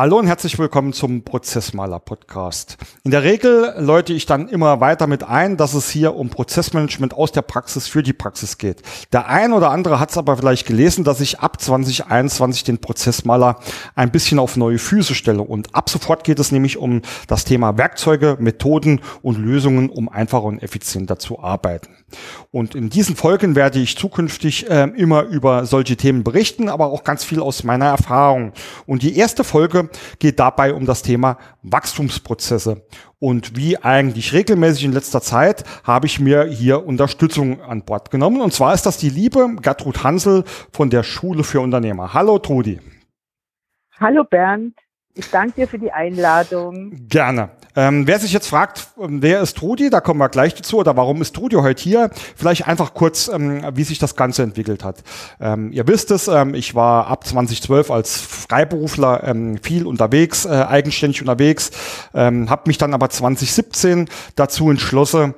Hallo und herzlich willkommen zum Prozessmaler Podcast. In der Regel läute ich dann immer weiter mit ein, dass es hier um Prozessmanagement aus der Praxis für die Praxis geht. Der ein oder andere hat es aber vielleicht gelesen, dass ich ab 2021 den Prozessmaler ein bisschen auf neue Füße stelle. Und ab sofort geht es nämlich um das Thema Werkzeuge, Methoden und Lösungen, um einfacher und effizienter zu arbeiten. Und in diesen Folgen werde ich zukünftig äh, immer über solche Themen berichten, aber auch ganz viel aus meiner Erfahrung. Und die erste Folge geht dabei um das Thema Wachstumsprozesse. Und wie eigentlich regelmäßig in letzter Zeit habe ich mir hier Unterstützung an Bord genommen. Und zwar ist das die liebe Gertrud Hansel von der Schule für Unternehmer. Hallo Trudi. Hallo Bernd. Ich danke dir für die Einladung. Gerne. Ähm, wer sich jetzt fragt, ähm, wer ist Trudi, da kommen wir gleich dazu, oder warum ist Trudi heute hier? Vielleicht einfach kurz, ähm, wie sich das Ganze entwickelt hat. Ähm, ihr wisst es, ähm, ich war ab 2012 als Freiberufler ähm, viel unterwegs, äh, eigenständig unterwegs, ähm, habe mich dann aber 2017 dazu entschlossen,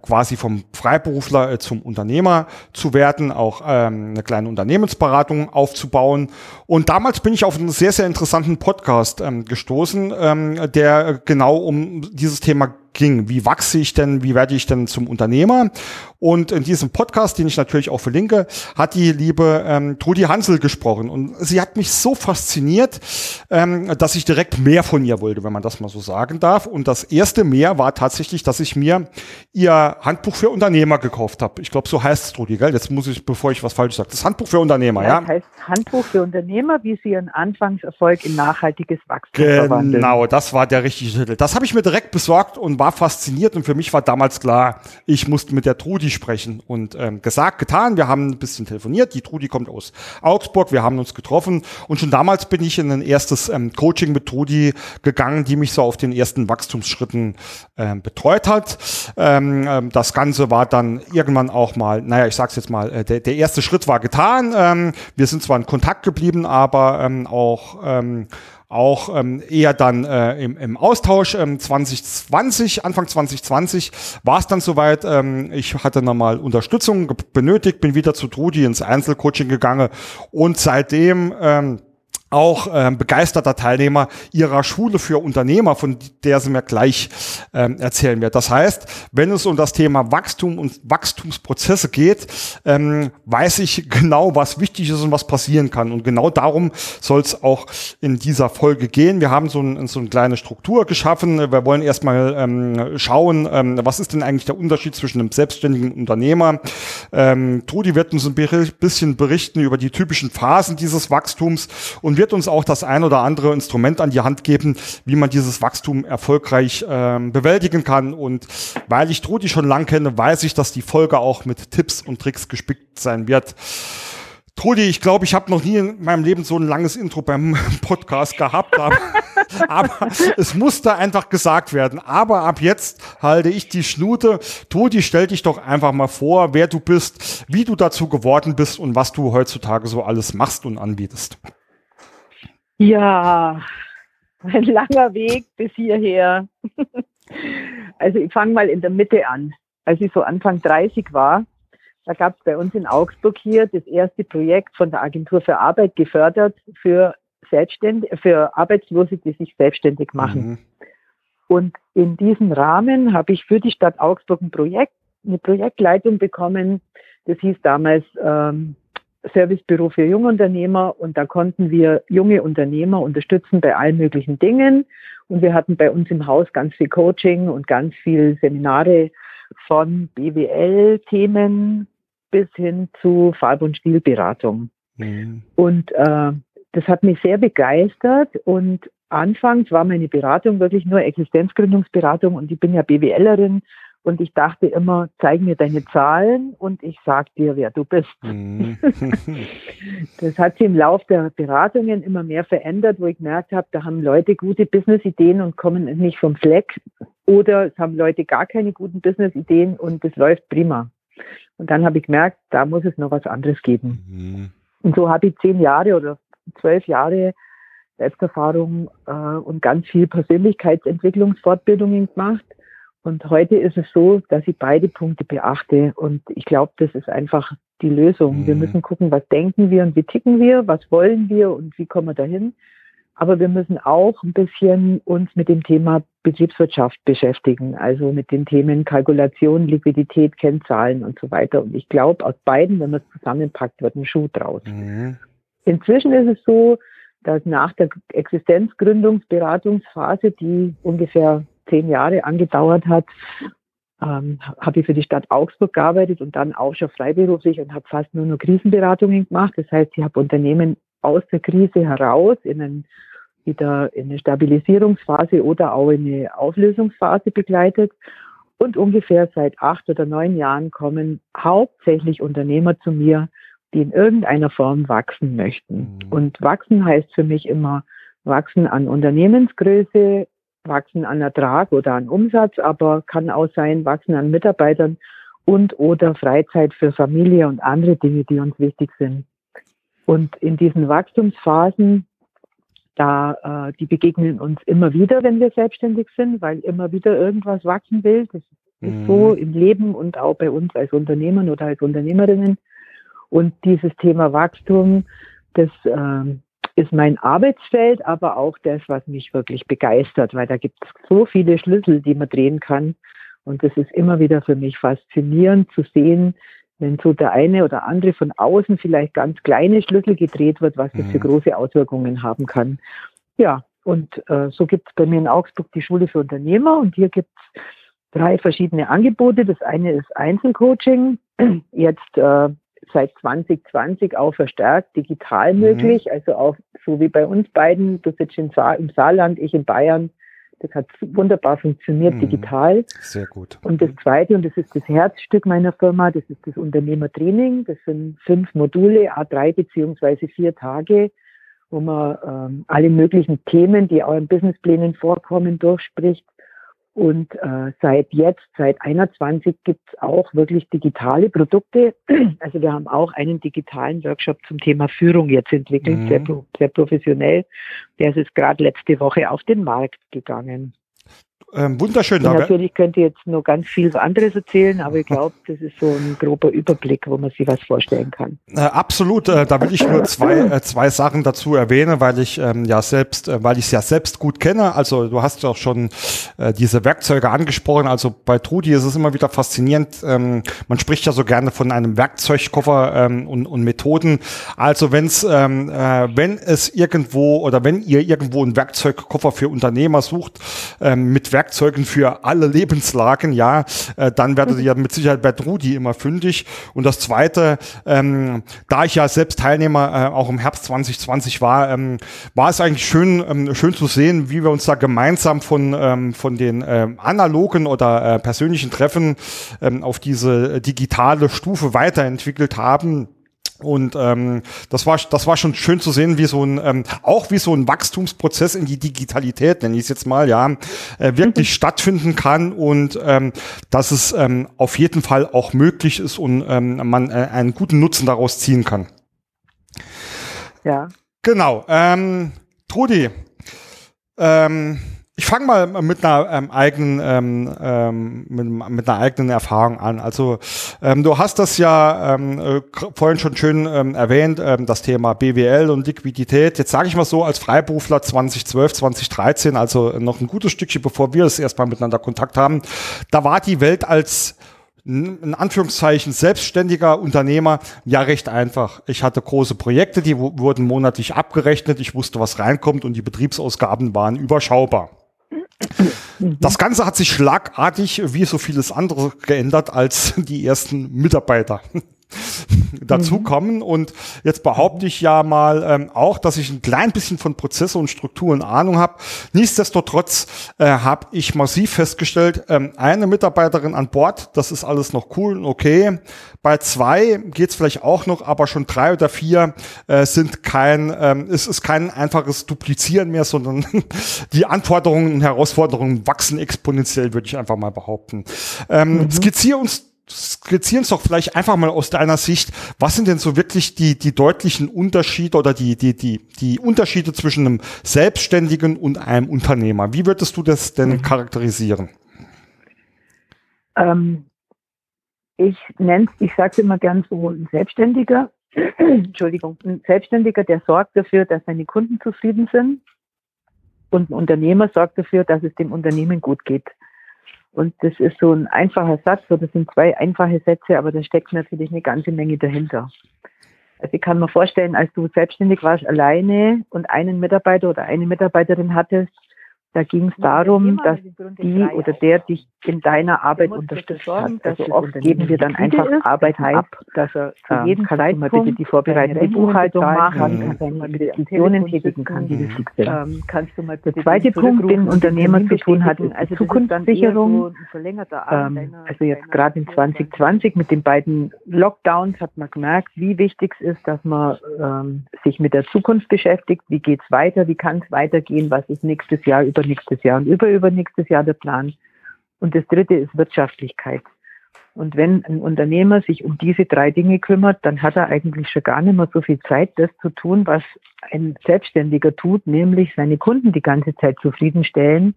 quasi vom Freiberufler äh, zum Unternehmer zu werden, auch eine kleine Unternehmensberatung aufzubauen. Und damals bin ich auf einen sehr, sehr interessanten Podcast gestoßen, der genau um dieses Thema ging. Wie wachse ich denn, wie werde ich denn zum Unternehmer? Und in diesem Podcast, den ich natürlich auch verlinke, hat die liebe ähm, Trudi Hansel gesprochen. Und sie hat mich so fasziniert, ähm, dass ich direkt mehr von ihr wollte, wenn man das mal so sagen darf. Und das erste mehr war tatsächlich, dass ich mir ihr Handbuch für Unternehmer gekauft habe. Ich glaube, so heißt es, Trudi, gell? Jetzt muss ich, bevor ich was falsch sage, das Handbuch für Unternehmer, ja? Das heißt Handbuch für Unternehmer, wie sie ihren Anfangserfolg in nachhaltiges Wachstum genau, verwandeln. Genau, das war der richtige Titel. Das habe ich mir direkt besorgt und war war fasziniert und für mich war damals klar, ich musste mit der Trudi sprechen und ähm, gesagt, getan, wir haben ein bisschen telefoniert, die Trudi kommt aus Augsburg, wir haben uns getroffen und schon damals bin ich in ein erstes ähm, Coaching mit Trudi gegangen, die mich so auf den ersten Wachstumsschritten ähm, betreut hat. Ähm, ähm, das Ganze war dann irgendwann auch mal, naja, ich sag's jetzt mal, äh, der, der erste Schritt war getan. Ähm, wir sind zwar in Kontakt geblieben, aber ähm, auch ähm, auch ähm, eher dann äh, im, im Austausch. Ähm, 2020, Anfang 2020 war es dann soweit. Ähm, ich hatte nochmal Unterstützung benötigt, bin wieder zu Trudi ins Einzelcoaching gegangen und seitdem ähm, auch ähm, begeisterter Teilnehmer ihrer Schule für Unternehmer, von der sie mir gleich ähm, erzählen wird. Das heißt, wenn es um das Thema Wachstum und Wachstumsprozesse geht, ähm, weiß ich genau, was wichtig ist und was passieren kann. Und genau darum soll es auch in dieser Folge gehen. Wir haben so, ein, so eine kleine Struktur geschaffen. Wir wollen erstmal ähm, schauen, ähm, was ist denn eigentlich der Unterschied zwischen einem selbstständigen Unternehmer. Ähm, Trudi wird uns ein bisschen berichten über die typischen Phasen dieses Wachstums und wird uns auch das ein oder andere Instrument an die Hand geben, wie man dieses Wachstum erfolgreich ähm, bewältigen kann. Und weil ich Trudi schon lang kenne, weiß ich, dass die Folge auch mit Tipps und Tricks gespickt sein wird. Trudi, ich glaube, ich habe noch nie in meinem Leben so ein langes Intro beim Podcast gehabt, aber, aber es musste einfach gesagt werden. Aber ab jetzt halte ich die Schnute. Trudi, stell dich doch einfach mal vor, wer du bist, wie du dazu geworden bist und was du heutzutage so alles machst und anbietest. Ja, ein langer Weg bis hierher. Also ich fange mal in der Mitte an. Als ich so Anfang 30 war, da gab es bei uns in Augsburg hier das erste Projekt von der Agentur für Arbeit gefördert für Selbstständige, für Arbeitslose, die sich selbstständig machen. Mhm. Und in diesem Rahmen habe ich für die Stadt Augsburg ein Projekt, eine Projektleitung bekommen. Das hieß damals ähm, Servicebüro für Jungunternehmer und da konnten wir junge Unternehmer unterstützen bei allen möglichen Dingen. Und wir hatten bei uns im Haus ganz viel Coaching und ganz viel Seminare von BWL-Themen bis hin zu Farb- und Stilberatung. Mhm. Und äh, das hat mich sehr begeistert und anfangs war meine Beratung wirklich nur Existenzgründungsberatung und ich bin ja BWLerin und ich dachte immer, zeig mir deine Zahlen und ich sag dir, wer du bist. Mhm. das hat sich im Laufe der Beratungen immer mehr verändert, wo ich gemerkt habe, da haben Leute gute Businessideen und kommen nicht vom Fleck. Oder es haben Leute gar keine guten Businessideen und es läuft prima. Und dann habe ich gemerkt, da muss es noch was anderes geben. Mhm. Und so habe ich zehn Jahre oder zwölf Jahre Selbsterfahrung äh, und ganz viel Persönlichkeitsentwicklungsfortbildungen gemacht und heute ist es so, dass ich beide Punkte beachte. Und ich glaube, das ist einfach die Lösung. Mhm. Wir müssen gucken, was denken wir und wie ticken wir, was wollen wir und wie kommen wir dahin. Aber wir müssen auch ein bisschen uns mit dem Thema Betriebswirtschaft beschäftigen, also mit den Themen Kalkulation, Liquidität, Kennzahlen und so weiter. Und ich glaube, aus beiden, wenn man es zusammenpackt, wird ein Schuh draus. Mhm. Inzwischen ist es so, dass nach der Existenzgründungsberatungsphase, die ungefähr zehn Jahre angedauert hat, ähm, habe ich für die Stadt Augsburg gearbeitet und dann auch schon freiberuflich und habe fast nur noch Krisenberatungen gemacht. Das heißt, ich habe Unternehmen aus der Krise heraus in einen, wieder in eine Stabilisierungsphase oder auch in eine Auflösungsphase begleitet. Und ungefähr seit acht oder neun Jahren kommen hauptsächlich Unternehmer zu mir, die in irgendeiner Form wachsen möchten. Mhm. Und wachsen heißt für mich immer wachsen an Unternehmensgröße, wachsen an Ertrag oder an Umsatz, aber kann auch sein, wachsen an Mitarbeitern und oder Freizeit für Familie und andere Dinge, die uns wichtig sind. Und in diesen Wachstumsphasen, da äh, die begegnen uns immer wieder, wenn wir selbstständig sind, weil immer wieder irgendwas wachsen will. Das ist mhm. so im Leben und auch bei uns als Unternehmern oder als Unternehmerinnen. Und dieses Thema Wachstum, das äh, ist mein Arbeitsfeld, aber auch das, was mich wirklich begeistert, weil da gibt es so viele Schlüssel, die man drehen kann. Und es ist immer wieder für mich faszinierend zu sehen, wenn so der eine oder andere von außen vielleicht ganz kleine Schlüssel gedreht wird, was das für mhm. große Auswirkungen haben kann. Ja, und äh, so gibt es bei mir in Augsburg die Schule für Unternehmer und hier gibt es drei verschiedene Angebote. Das eine ist Einzelcoaching. Jetzt äh, seit 2020 auch verstärkt digital mhm. möglich. Also auch so wie bei uns beiden, du sitzt im, Sa im Saarland, ich in Bayern. Das hat wunderbar funktioniert mhm. digital. Sehr gut. Und das zweite, und das ist das Herzstück meiner Firma, das ist das Unternehmertraining. Das sind fünf Module, A3 beziehungsweise vier Tage, wo man ähm, alle möglichen Themen, die auch in Businessplänen vorkommen, durchspricht und äh, seit jetzt, seit 21, gibt es auch wirklich digitale Produkte. Also wir haben auch einen digitalen Workshop zum Thema Führung jetzt entwickelt, mhm. sehr, sehr professionell. Der ist jetzt gerade letzte Woche auf den Markt gegangen. Ähm, wunderschön. Und natürlich könnte ich jetzt noch ganz viel anderes erzählen, aber ich glaube, das ist so ein grober Überblick, wo man sich was vorstellen kann. Äh, absolut. Äh, da will ich nur zwei, äh, zwei Sachen dazu erwähnen, weil ich ähm, ja selbst, äh, weil ich es ja selbst gut kenne. Also du hast ja auch schon äh, diese Werkzeuge angesprochen. Also bei Trudi ist es immer wieder faszinierend. Ähm, man spricht ja so gerne von einem Werkzeugkoffer ähm, und, und Methoden. Also wenn's, ähm, äh, wenn es irgendwo oder wenn ihr irgendwo einen Werkzeugkoffer für Unternehmer sucht ähm, mit Werkzeugen, für alle Lebenslagen, ja, äh, dann werdet ihr ja mit Sicherheit bei Trudi immer fündig. Und das Zweite, ähm, da ich ja selbst Teilnehmer äh, auch im Herbst 2020 war, ähm, war es eigentlich schön, ähm, schön zu sehen, wie wir uns da gemeinsam von, ähm, von den ähm, analogen oder äh, persönlichen Treffen ähm, auf diese digitale Stufe weiterentwickelt haben und ähm, das war das war schon schön zu sehen, wie so ein ähm, auch wie so ein Wachstumsprozess in die Digitalität, nenne ich es jetzt mal, ja, äh, wirklich mhm. stattfinden kann und ähm, dass es ähm, auf jeden Fall auch möglich ist und ähm, man äh, einen guten Nutzen daraus ziehen kann. Ja. Genau. Ähm, Trudi, ähm, ich fange mal mit einer ähm, eigenen ähm, ähm, mit, mit, einer eigenen Erfahrung an. Also ähm, du hast das ja ähm, äh, vorhin schon schön ähm, erwähnt, das Thema BWL und Liquidität. Jetzt sage ich mal so als Freiberufler 2012, 2013, also noch ein gutes Stückchen, bevor wir das erstmal miteinander Kontakt haben, da war die Welt als in Anführungszeichen selbstständiger Unternehmer ja recht einfach. Ich hatte große Projekte, die wurden monatlich abgerechnet, ich wusste, was reinkommt und die Betriebsausgaben waren überschaubar. Das Ganze hat sich schlagartig, wie so vieles andere, geändert als die ersten Mitarbeiter dazukommen. Mhm. Und jetzt behaupte ich ja mal ähm, auch, dass ich ein klein bisschen von Prozesse und Strukturen Ahnung habe. Nichtsdestotrotz äh, habe ich massiv festgestellt, ähm, eine Mitarbeiterin an Bord, das ist alles noch cool und okay. Bei zwei geht's vielleicht auch noch, aber schon drei oder vier äh, sind kein, ähm, es ist kein einfaches Duplizieren mehr, sondern die Anforderungen und Herausforderungen wachsen exponentiell, würde ich einfach mal behaupten. Ähm, mhm. Skizziere uns skizzieren es doch vielleicht einfach mal aus deiner Sicht, was sind denn so wirklich die, die deutlichen Unterschiede oder die, die, die, die Unterschiede zwischen einem Selbstständigen und einem Unternehmer? Wie würdest du das denn mhm. charakterisieren? Ähm, ich nenne ich sage immer gern so ein Selbstständiger, Entschuldigung, ein Selbstständiger, der sorgt dafür, dass seine Kunden zufrieden sind. Und ein Unternehmer sorgt dafür, dass es dem Unternehmen gut geht. Und das ist so ein einfacher Satz, oder das sind zwei einfache Sätze, aber da steckt natürlich eine ganze Menge dahinter. Also ich kann mir vorstellen, als du selbstständig warst, alleine und einen Mitarbeiter oder eine Mitarbeiterin hattest, da ging es darum, dass die oder der dich in deiner Arbeit unterstützt hat. Also oft geben wir dann einfach Arbeit ab, dass er zu ähm, jedem Zeitpunkt bitte die vorbereitende Buchhaltung machen kann, kann mal Investitionen tätigen kann, die wichtig sind. Ähm, kannst du mal der zweite Punkt, den Unternehmer zu tun hat, ist also Zukunftssicherung. Ähm, also jetzt gerade in 2020 mit den beiden Lockdowns hat man gemerkt, wie wichtig es ist, dass man ähm, sich mit der Zukunft beschäftigt. Wie geht es weiter? Wie kann es weitergehen? Was ist nächstes Jahr über übernächstes Jahr und überübernächstes Jahr der Plan. Und das dritte ist Wirtschaftlichkeit. Und wenn ein Unternehmer sich um diese drei Dinge kümmert, dann hat er eigentlich schon gar nicht mehr so viel Zeit, das zu tun, was ein Selbstständiger tut, nämlich seine Kunden die ganze Zeit zufriedenstellen.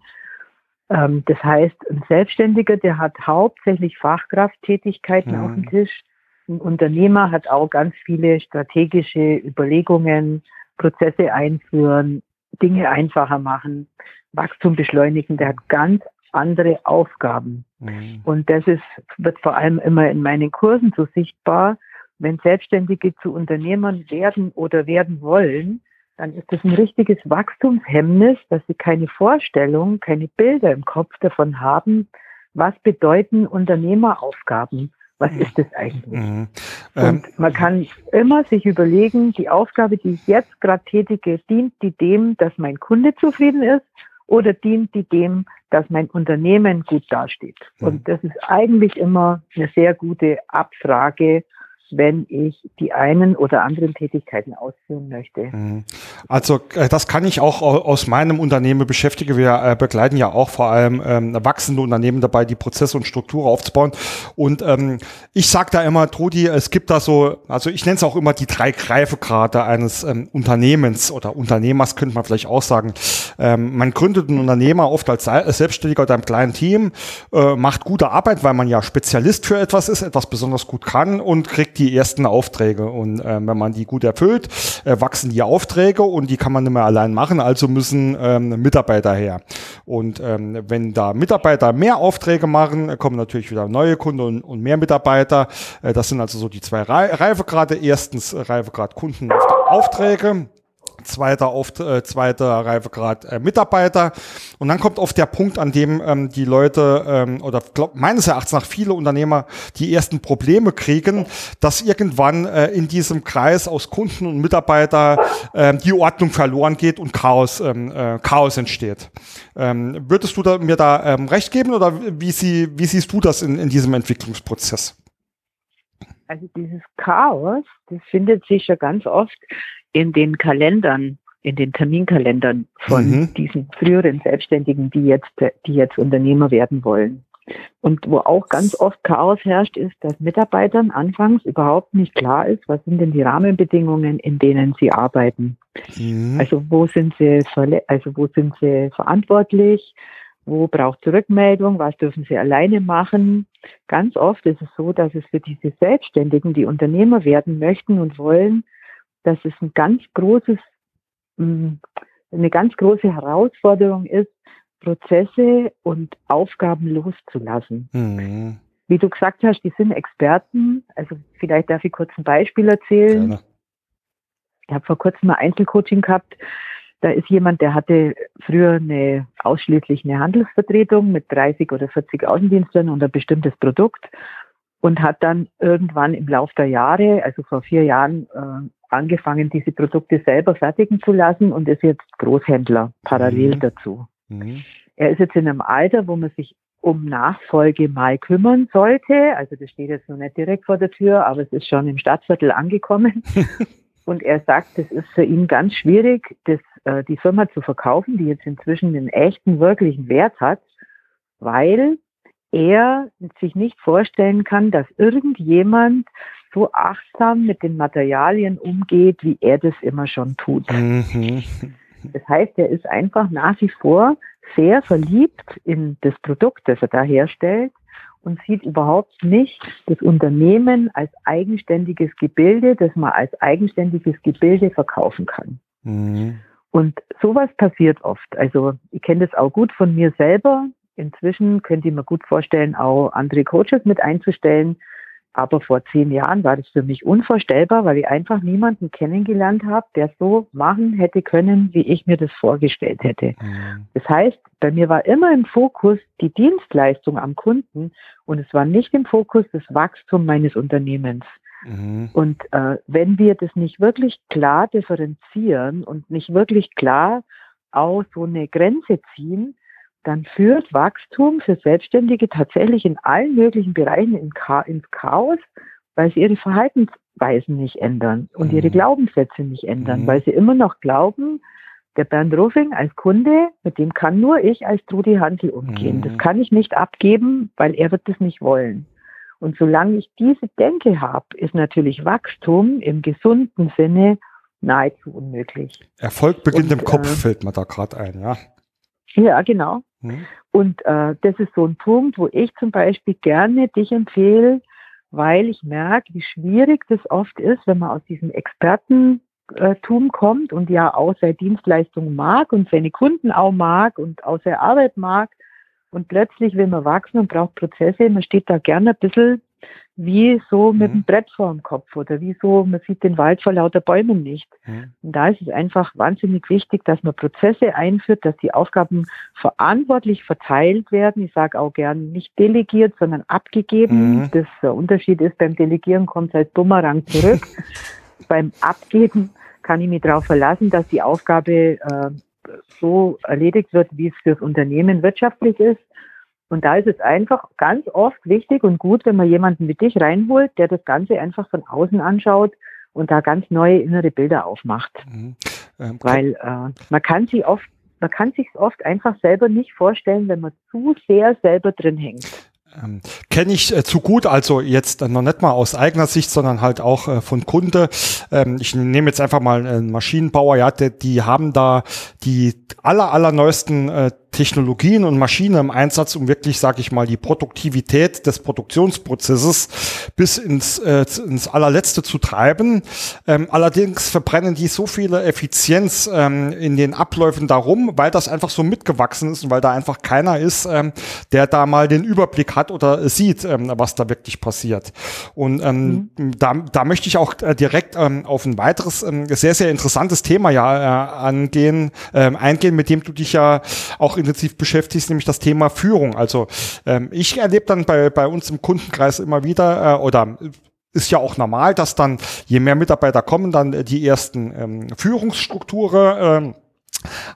Ähm, das heißt, ein Selbstständiger, der hat hauptsächlich Fachkrafttätigkeiten mhm. auf dem Tisch. Ein Unternehmer hat auch ganz viele strategische Überlegungen, Prozesse einführen, Dinge einfacher machen, Wachstum beschleunigen, der hat ganz andere Aufgaben. Mhm. Und das ist, wird vor allem immer in meinen Kursen so sichtbar. Wenn Selbstständige zu Unternehmern werden oder werden wollen, dann ist das ein richtiges Wachstumshemmnis, dass sie keine Vorstellung, keine Bilder im Kopf davon haben, was bedeuten Unternehmeraufgaben was ist das eigentlich? Mhm. Ähm, und man kann immer sich überlegen, die Aufgabe, die ich jetzt gerade tätige, dient die dem, dass mein Kunde zufrieden ist oder dient die dem, dass mein Unternehmen gut dasteht? Und das ist eigentlich immer eine sehr gute Abfrage, wenn ich die einen oder anderen Tätigkeiten ausführen möchte. Mhm. Also äh, das kann ich auch aus meinem Unternehmen beschäftigen. Wir äh, begleiten ja auch vor allem ähm, wachsende Unternehmen dabei, die Prozesse und Strukturen aufzubauen. Und ähm, ich sage da immer, Trudi, es gibt da so, also ich nenne es auch immer die drei Greifegrade eines ähm, Unternehmens oder Unternehmers, könnte man vielleicht auch sagen. Ähm, man gründet ein Unternehmer oft als Selbstständiger oder einem kleinen Team, äh, macht gute Arbeit, weil man ja Spezialist für etwas ist, etwas besonders gut kann und kriegt die ersten Aufträge. Und äh, wenn man die gut erfüllt, äh, wachsen die Aufträge und die kann man nicht mehr allein machen, also müssen ähm, Mitarbeiter her. Und ähm, wenn da Mitarbeiter mehr Aufträge machen, kommen natürlich wieder neue Kunden und, und mehr Mitarbeiter. Äh, das sind also so die zwei Reifegrade. Erstens Reifegrad Kunden Aufträge zweiter, auf, äh, zweiter Reifegrad äh, Mitarbeiter. Und dann kommt oft der Punkt, an dem ähm, die Leute ähm, oder glaub, meines Erachtens nach viele Unternehmer die ersten Probleme kriegen, dass irgendwann äh, in diesem Kreis aus Kunden und Mitarbeiter äh, die Ordnung verloren geht und Chaos, ähm, äh, Chaos entsteht. Ähm, würdest du da, mir da ähm, recht geben oder wie, sie, wie siehst du das in, in diesem Entwicklungsprozess? Also dieses Chaos, das findet sich ja ganz oft in den Kalendern, in den Terminkalendern von mhm. diesen früheren Selbstständigen, die jetzt, die jetzt Unternehmer werden wollen. Und wo auch ganz oft Chaos herrscht, ist, dass Mitarbeitern anfangs überhaupt nicht klar ist, was sind denn die Rahmenbedingungen, in denen sie arbeiten. Mhm. Also wo sind sie, also wo sind sie verantwortlich? Wo braucht sie Rückmeldung? Was dürfen sie alleine machen? Ganz oft ist es so, dass es für diese Selbstständigen, die Unternehmer werden möchten und wollen, dass es ein ganz großes, mm, eine ganz große Herausforderung ist, Prozesse und Aufgaben loszulassen. Mhm. Wie du gesagt hast, die sind Experten. Also vielleicht darf ich kurz ein Beispiel erzählen. Gerne. Ich habe vor kurzem mal Einzelcoaching gehabt. Da ist jemand, der hatte früher eine ausschließlich eine Handelsvertretung mit 30 oder 40 Außendienstlern und ein bestimmtes Produkt und hat dann irgendwann im Laufe der Jahre, also vor vier Jahren, äh, angefangen, diese Produkte selber fertigen zu lassen und ist jetzt Großhändler parallel mhm. dazu. Mhm. Er ist jetzt in einem Alter, wo man sich um Nachfolge mal kümmern sollte. Also das steht jetzt noch nicht direkt vor der Tür, aber es ist schon im Stadtviertel angekommen. und er sagt, es ist für ihn ganz schwierig, das, äh, die Firma zu verkaufen, die jetzt inzwischen einen echten, wirklichen Wert hat, weil er sich nicht vorstellen kann, dass irgendjemand so achtsam mit den Materialien umgeht, wie er das immer schon tut. Mhm. Das heißt, er ist einfach nach wie vor sehr verliebt in das Produkt, das er da herstellt und sieht überhaupt nicht das Unternehmen als eigenständiges Gebilde, das man als eigenständiges Gebilde verkaufen kann. Mhm. Und sowas passiert oft. Also ich kenne das auch gut von mir selber. Inzwischen könnte ich mir gut vorstellen, auch andere Coaches mit einzustellen. Aber vor zehn Jahren war das für mich unvorstellbar, weil ich einfach niemanden kennengelernt habe, der so machen hätte können, wie ich mir das vorgestellt hätte. Mhm. Das heißt, bei mir war immer im Fokus die Dienstleistung am Kunden und es war nicht im Fokus das Wachstum meines Unternehmens. Mhm. Und äh, wenn wir das nicht wirklich klar differenzieren und nicht wirklich klar auch so eine Grenze ziehen, dann führt Wachstum für Selbstständige tatsächlich in allen möglichen Bereichen ins Chaos, weil sie ihre Verhaltensweisen nicht ändern und mhm. ihre Glaubenssätze nicht ändern, mhm. weil sie immer noch glauben, der Bernd Ruffing als Kunde, mit dem kann nur ich als Trudi Handel umgehen. Mhm. Das kann ich nicht abgeben, weil er wird das nicht wollen. Und solange ich diese Denke habe, ist natürlich Wachstum im gesunden Sinne nahezu unmöglich. Erfolg beginnt Und, im Kopf, äh, fällt mir da gerade ein, ja. Ja, genau. Mhm. Und äh, das ist so ein Punkt, wo ich zum Beispiel gerne dich empfehle, weil ich merke, wie schwierig das oft ist, wenn man aus diesem Expertentum kommt und ja auch seine Dienstleistung mag und seine Kunden auch mag und auch seine Arbeit mag und plötzlich will man wachsen und braucht Prozesse. Man steht da gerne ein bisschen wie so mit mhm. dem Brett vor dem Kopf oder wie so, man sieht den Wald vor lauter Bäumen nicht. Mhm. Und da ist es einfach wahnsinnig wichtig, dass man Prozesse einführt, dass die Aufgaben verantwortlich verteilt werden. Ich sage auch gern nicht delegiert, sondern abgegeben. Mhm. Das der Unterschied ist, beim Delegieren kommt es als Bumerang zurück. beim Abgeben kann ich mich darauf verlassen, dass die Aufgabe äh, so erledigt wird, wie es fürs Unternehmen wirtschaftlich ist. Und da ist es einfach ganz oft wichtig und gut, wenn man jemanden wie dich reinholt, der das Ganze einfach von außen anschaut und da ganz neue innere Bilder aufmacht. Mhm. Ähm, Weil äh, man kann sich oft, man kann sich oft einfach selber nicht vorstellen, wenn man zu sehr selber drin hängt. Ähm, Kenne ich äh, zu gut, also jetzt äh, noch nicht mal aus eigener Sicht, sondern halt auch äh, von Kunde. Ähm, ich nehme jetzt einfach mal einen Maschinenbauer, ja, die, die haben da die aller, allerneuesten äh, Technologien und Maschinen im Einsatz, um wirklich, sage ich mal, die Produktivität des Produktionsprozesses bis ins, äh, ins allerletzte zu treiben. Ähm, allerdings verbrennen die so viele Effizienz ähm, in den Abläufen darum, weil das einfach so mitgewachsen ist und weil da einfach keiner ist, ähm, der da mal den Überblick hat oder sieht, ähm, was da wirklich passiert. Und ähm, mhm. da, da möchte ich auch äh, direkt ähm, auf ein weiteres ähm, sehr, sehr interessantes Thema ja äh, angehen, ähm, eingehen, mit dem du dich ja auch intensiv beschäftigst, nämlich das Thema Führung. Also ähm, ich erlebe dann bei, bei uns im Kundenkreis immer wieder äh, oder ist ja auch normal, dass dann je mehr Mitarbeiter kommen, dann die ersten ähm, Führungsstrukturen äh,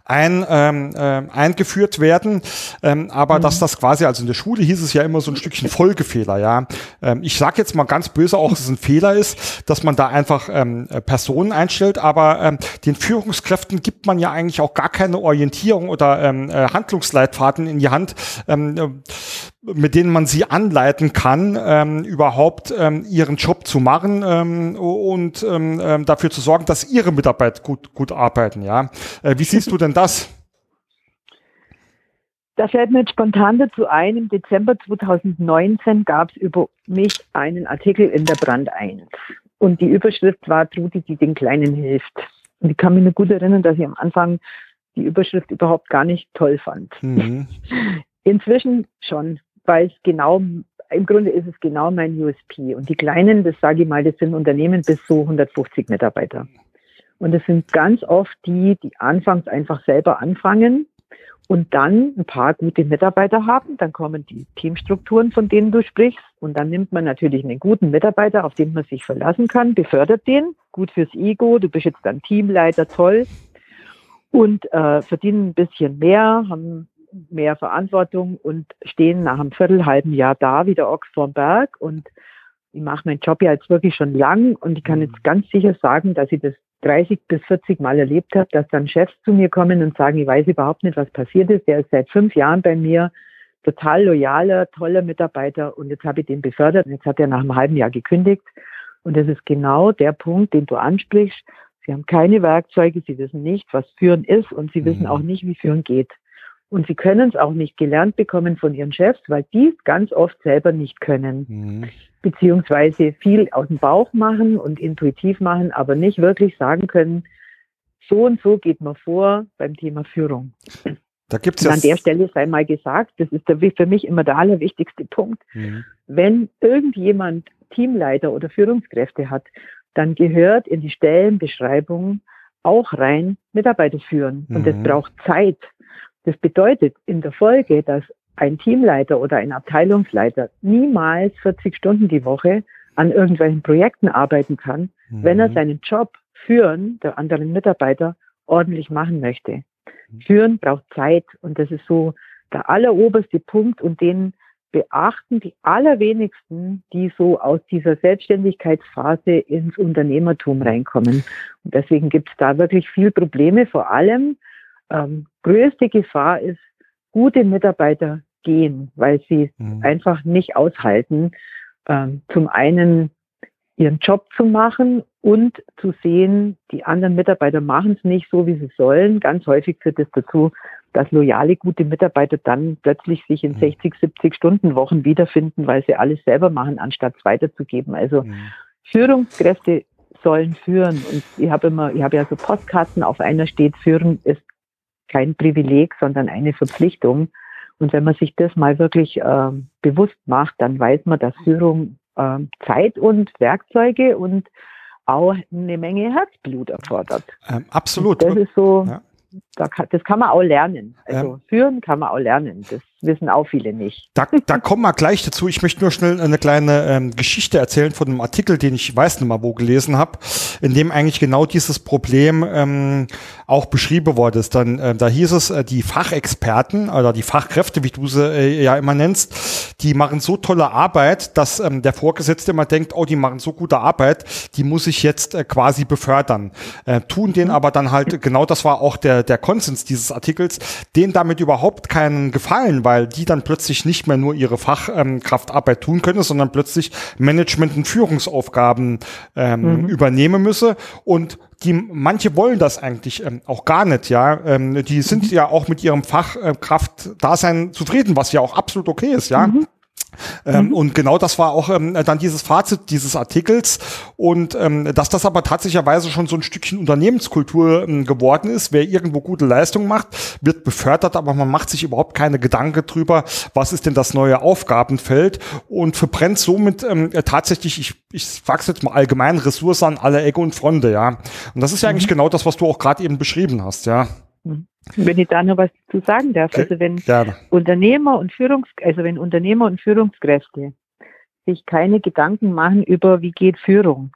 ein, ähm, äh, eingeführt werden, ähm, aber mhm. dass das quasi, also in der Schule hieß es ja immer so ein Stückchen Folgefehler, ja. Ähm, ich sage jetzt mal ganz böse auch, dass es ein Fehler ist, dass man da einfach ähm, Personen einstellt, aber ähm, den Führungskräften gibt man ja eigentlich auch gar keine Orientierung oder ähm, äh, Handlungsleitfaden in die Hand, ähm, mit denen man sie anleiten kann, ähm, überhaupt ähm, ihren Job zu machen ähm, und ähm dafür zu sorgen, dass ihre Mitarbeiter gut, gut arbeiten. Ja, äh, wie siehst du denn das? Da fällt mir jetzt spontan dazu ein, im Dezember 2019 gab es über mich einen Artikel in der Brand 1. Und die Überschrift war Trudi, die den Kleinen hilft. Und ich kann mich nur gut erinnern, dass ich am Anfang die Überschrift überhaupt gar nicht toll fand. Mhm. Inzwischen schon weil es genau, im Grunde ist es genau mein USP. Und die kleinen, das sage ich mal, das sind Unternehmen bis so 150 Mitarbeiter. Und das sind ganz oft die, die anfangs einfach selber anfangen und dann ein paar gute Mitarbeiter haben. Dann kommen die Teamstrukturen, von denen du sprichst. Und dann nimmt man natürlich einen guten Mitarbeiter, auf den man sich verlassen kann, befördert den, gut fürs Ego, du bist jetzt dann Teamleiter, toll. Und äh, verdienen ein bisschen mehr, haben mehr Verantwortung und stehen nach einem Viertel, halben Jahr da, wie der Ochs vorm Berg. Und ich mache meinen Job ja jetzt wirklich schon lang und ich kann mhm. jetzt ganz sicher sagen, dass ich das 30 bis 40 Mal erlebt habe, dass dann Chefs zu mir kommen und sagen, ich weiß überhaupt nicht, was passiert ist. Der ist seit fünf Jahren bei mir, total loyaler, toller Mitarbeiter und jetzt habe ich den befördert und jetzt hat er nach einem halben Jahr gekündigt. Und das ist genau der Punkt, den du ansprichst. Sie haben keine Werkzeuge, sie wissen nicht, was Führen ist und sie wissen mhm. auch nicht, wie Führen geht. Und sie können es auch nicht gelernt bekommen von ihren Chefs, weil die es ganz oft selber nicht können. Mhm. Beziehungsweise viel aus dem Bauch machen und intuitiv machen, aber nicht wirklich sagen können, so und so geht man vor beim Thema Führung. Da gibt's Und ja an der Stelle sei mal gesagt, das ist der, für mich immer der allerwichtigste Punkt. Mhm. Wenn irgendjemand Teamleiter oder Führungskräfte hat, dann gehört in die Stellenbeschreibung auch rein Mitarbeiter führen. Und das Mhm. braucht Zeit. Das bedeutet in der Folge, dass ein Teamleiter oder ein Abteilungsleiter niemals 40 Stunden die Woche an irgendwelchen Projekten arbeiten kann, wenn er Mhm. seinen Job führen der anderen Mitarbeiter ordentlich machen möchte. Mhm. Führen braucht Zeit und das ist so der alleroberste Punkt und den beachten die allerwenigsten, die so aus dieser Selbstständigkeitsphase ins Unternehmertum reinkommen. Und deswegen gibt es da wirklich viel Probleme. Vor allem ähm, größte Gefahr ist, gute Mitarbeiter gehen, weil sie Mhm. einfach nicht aushalten, ähm, zum einen ihren Job zu machen und zu sehen, die anderen Mitarbeiter machen es nicht so, wie sie sollen. Ganz häufig führt es dazu, dass loyale, gute Mitarbeiter dann plötzlich sich in Mhm. 60, 70 Stunden Wochen wiederfinden, weil sie alles selber machen, anstatt es weiterzugeben. Also Mhm. Führungskräfte sollen führen. Und ich habe immer, ich habe ja so Postkarten, auf einer steht, führen ist kein Privileg, sondern eine Verpflichtung. Und wenn man sich das mal wirklich ähm, bewusst macht, dann weiß man, dass Führung ähm, Zeit und Werkzeuge und auch eine Menge Herzblut erfordert. Ähm, absolut. Das ist so, Ja. da kann, das kann man auch lernen. Also Ähm. führen kann man auch lernen. Das wissen auch viele nicht. Da, da kommen wir gleich dazu. Ich möchte nur schnell eine kleine ähm, Geschichte erzählen von einem Artikel, den ich weiß nicht mal wo gelesen habe, in dem eigentlich genau dieses Problem ähm, auch beschrieben worden ist. Dann, äh, da hieß es, äh, die Fachexperten oder die Fachkräfte, wie du sie äh, ja immer nennst, die machen so tolle Arbeit, dass ähm, der Vorgesetzte immer denkt, oh, die machen so gute Arbeit, die muss ich jetzt äh, quasi befördern. Äh, tun den aber dann halt, genau das war auch der, der Konsens dieses Artikels, denen damit überhaupt keinen Gefallen, weil die dann plötzlich nicht mehr nur ihre Fachkraftarbeit tun können, sondern plötzlich Management- und Führungsaufgaben ähm, übernehmen müsse und die manche wollen das eigentlich ähm, auch gar nicht, ja. Ähm, die sind ja auch mit ihrem Fachkraft-Dasein zufrieden, was ja auch absolut okay ist, ja. Ähm, Und genau das war auch ähm, dann dieses Fazit dieses Artikels und ähm, dass das aber tatsächlicherweise schon so ein Stückchen Unternehmenskultur ähm, geworden ist. Wer irgendwo gute Leistung macht, wird befördert, aber man macht sich überhaupt keine Gedanken drüber, was ist denn das neue Aufgabenfeld und verbrennt somit ähm, tatsächlich, ich, ich sag's jetzt mal allgemein, Ressourcen an alle Ecke und Fronte, ja. Und das ist ja eigentlich genau das, was du auch gerade eben beschrieben hast, ja. Wenn ich da noch was zu sagen darf, also wenn Gerne. Unternehmer und Führungs also wenn Unternehmer und Führungskräfte sich keine Gedanken machen über wie geht Führung,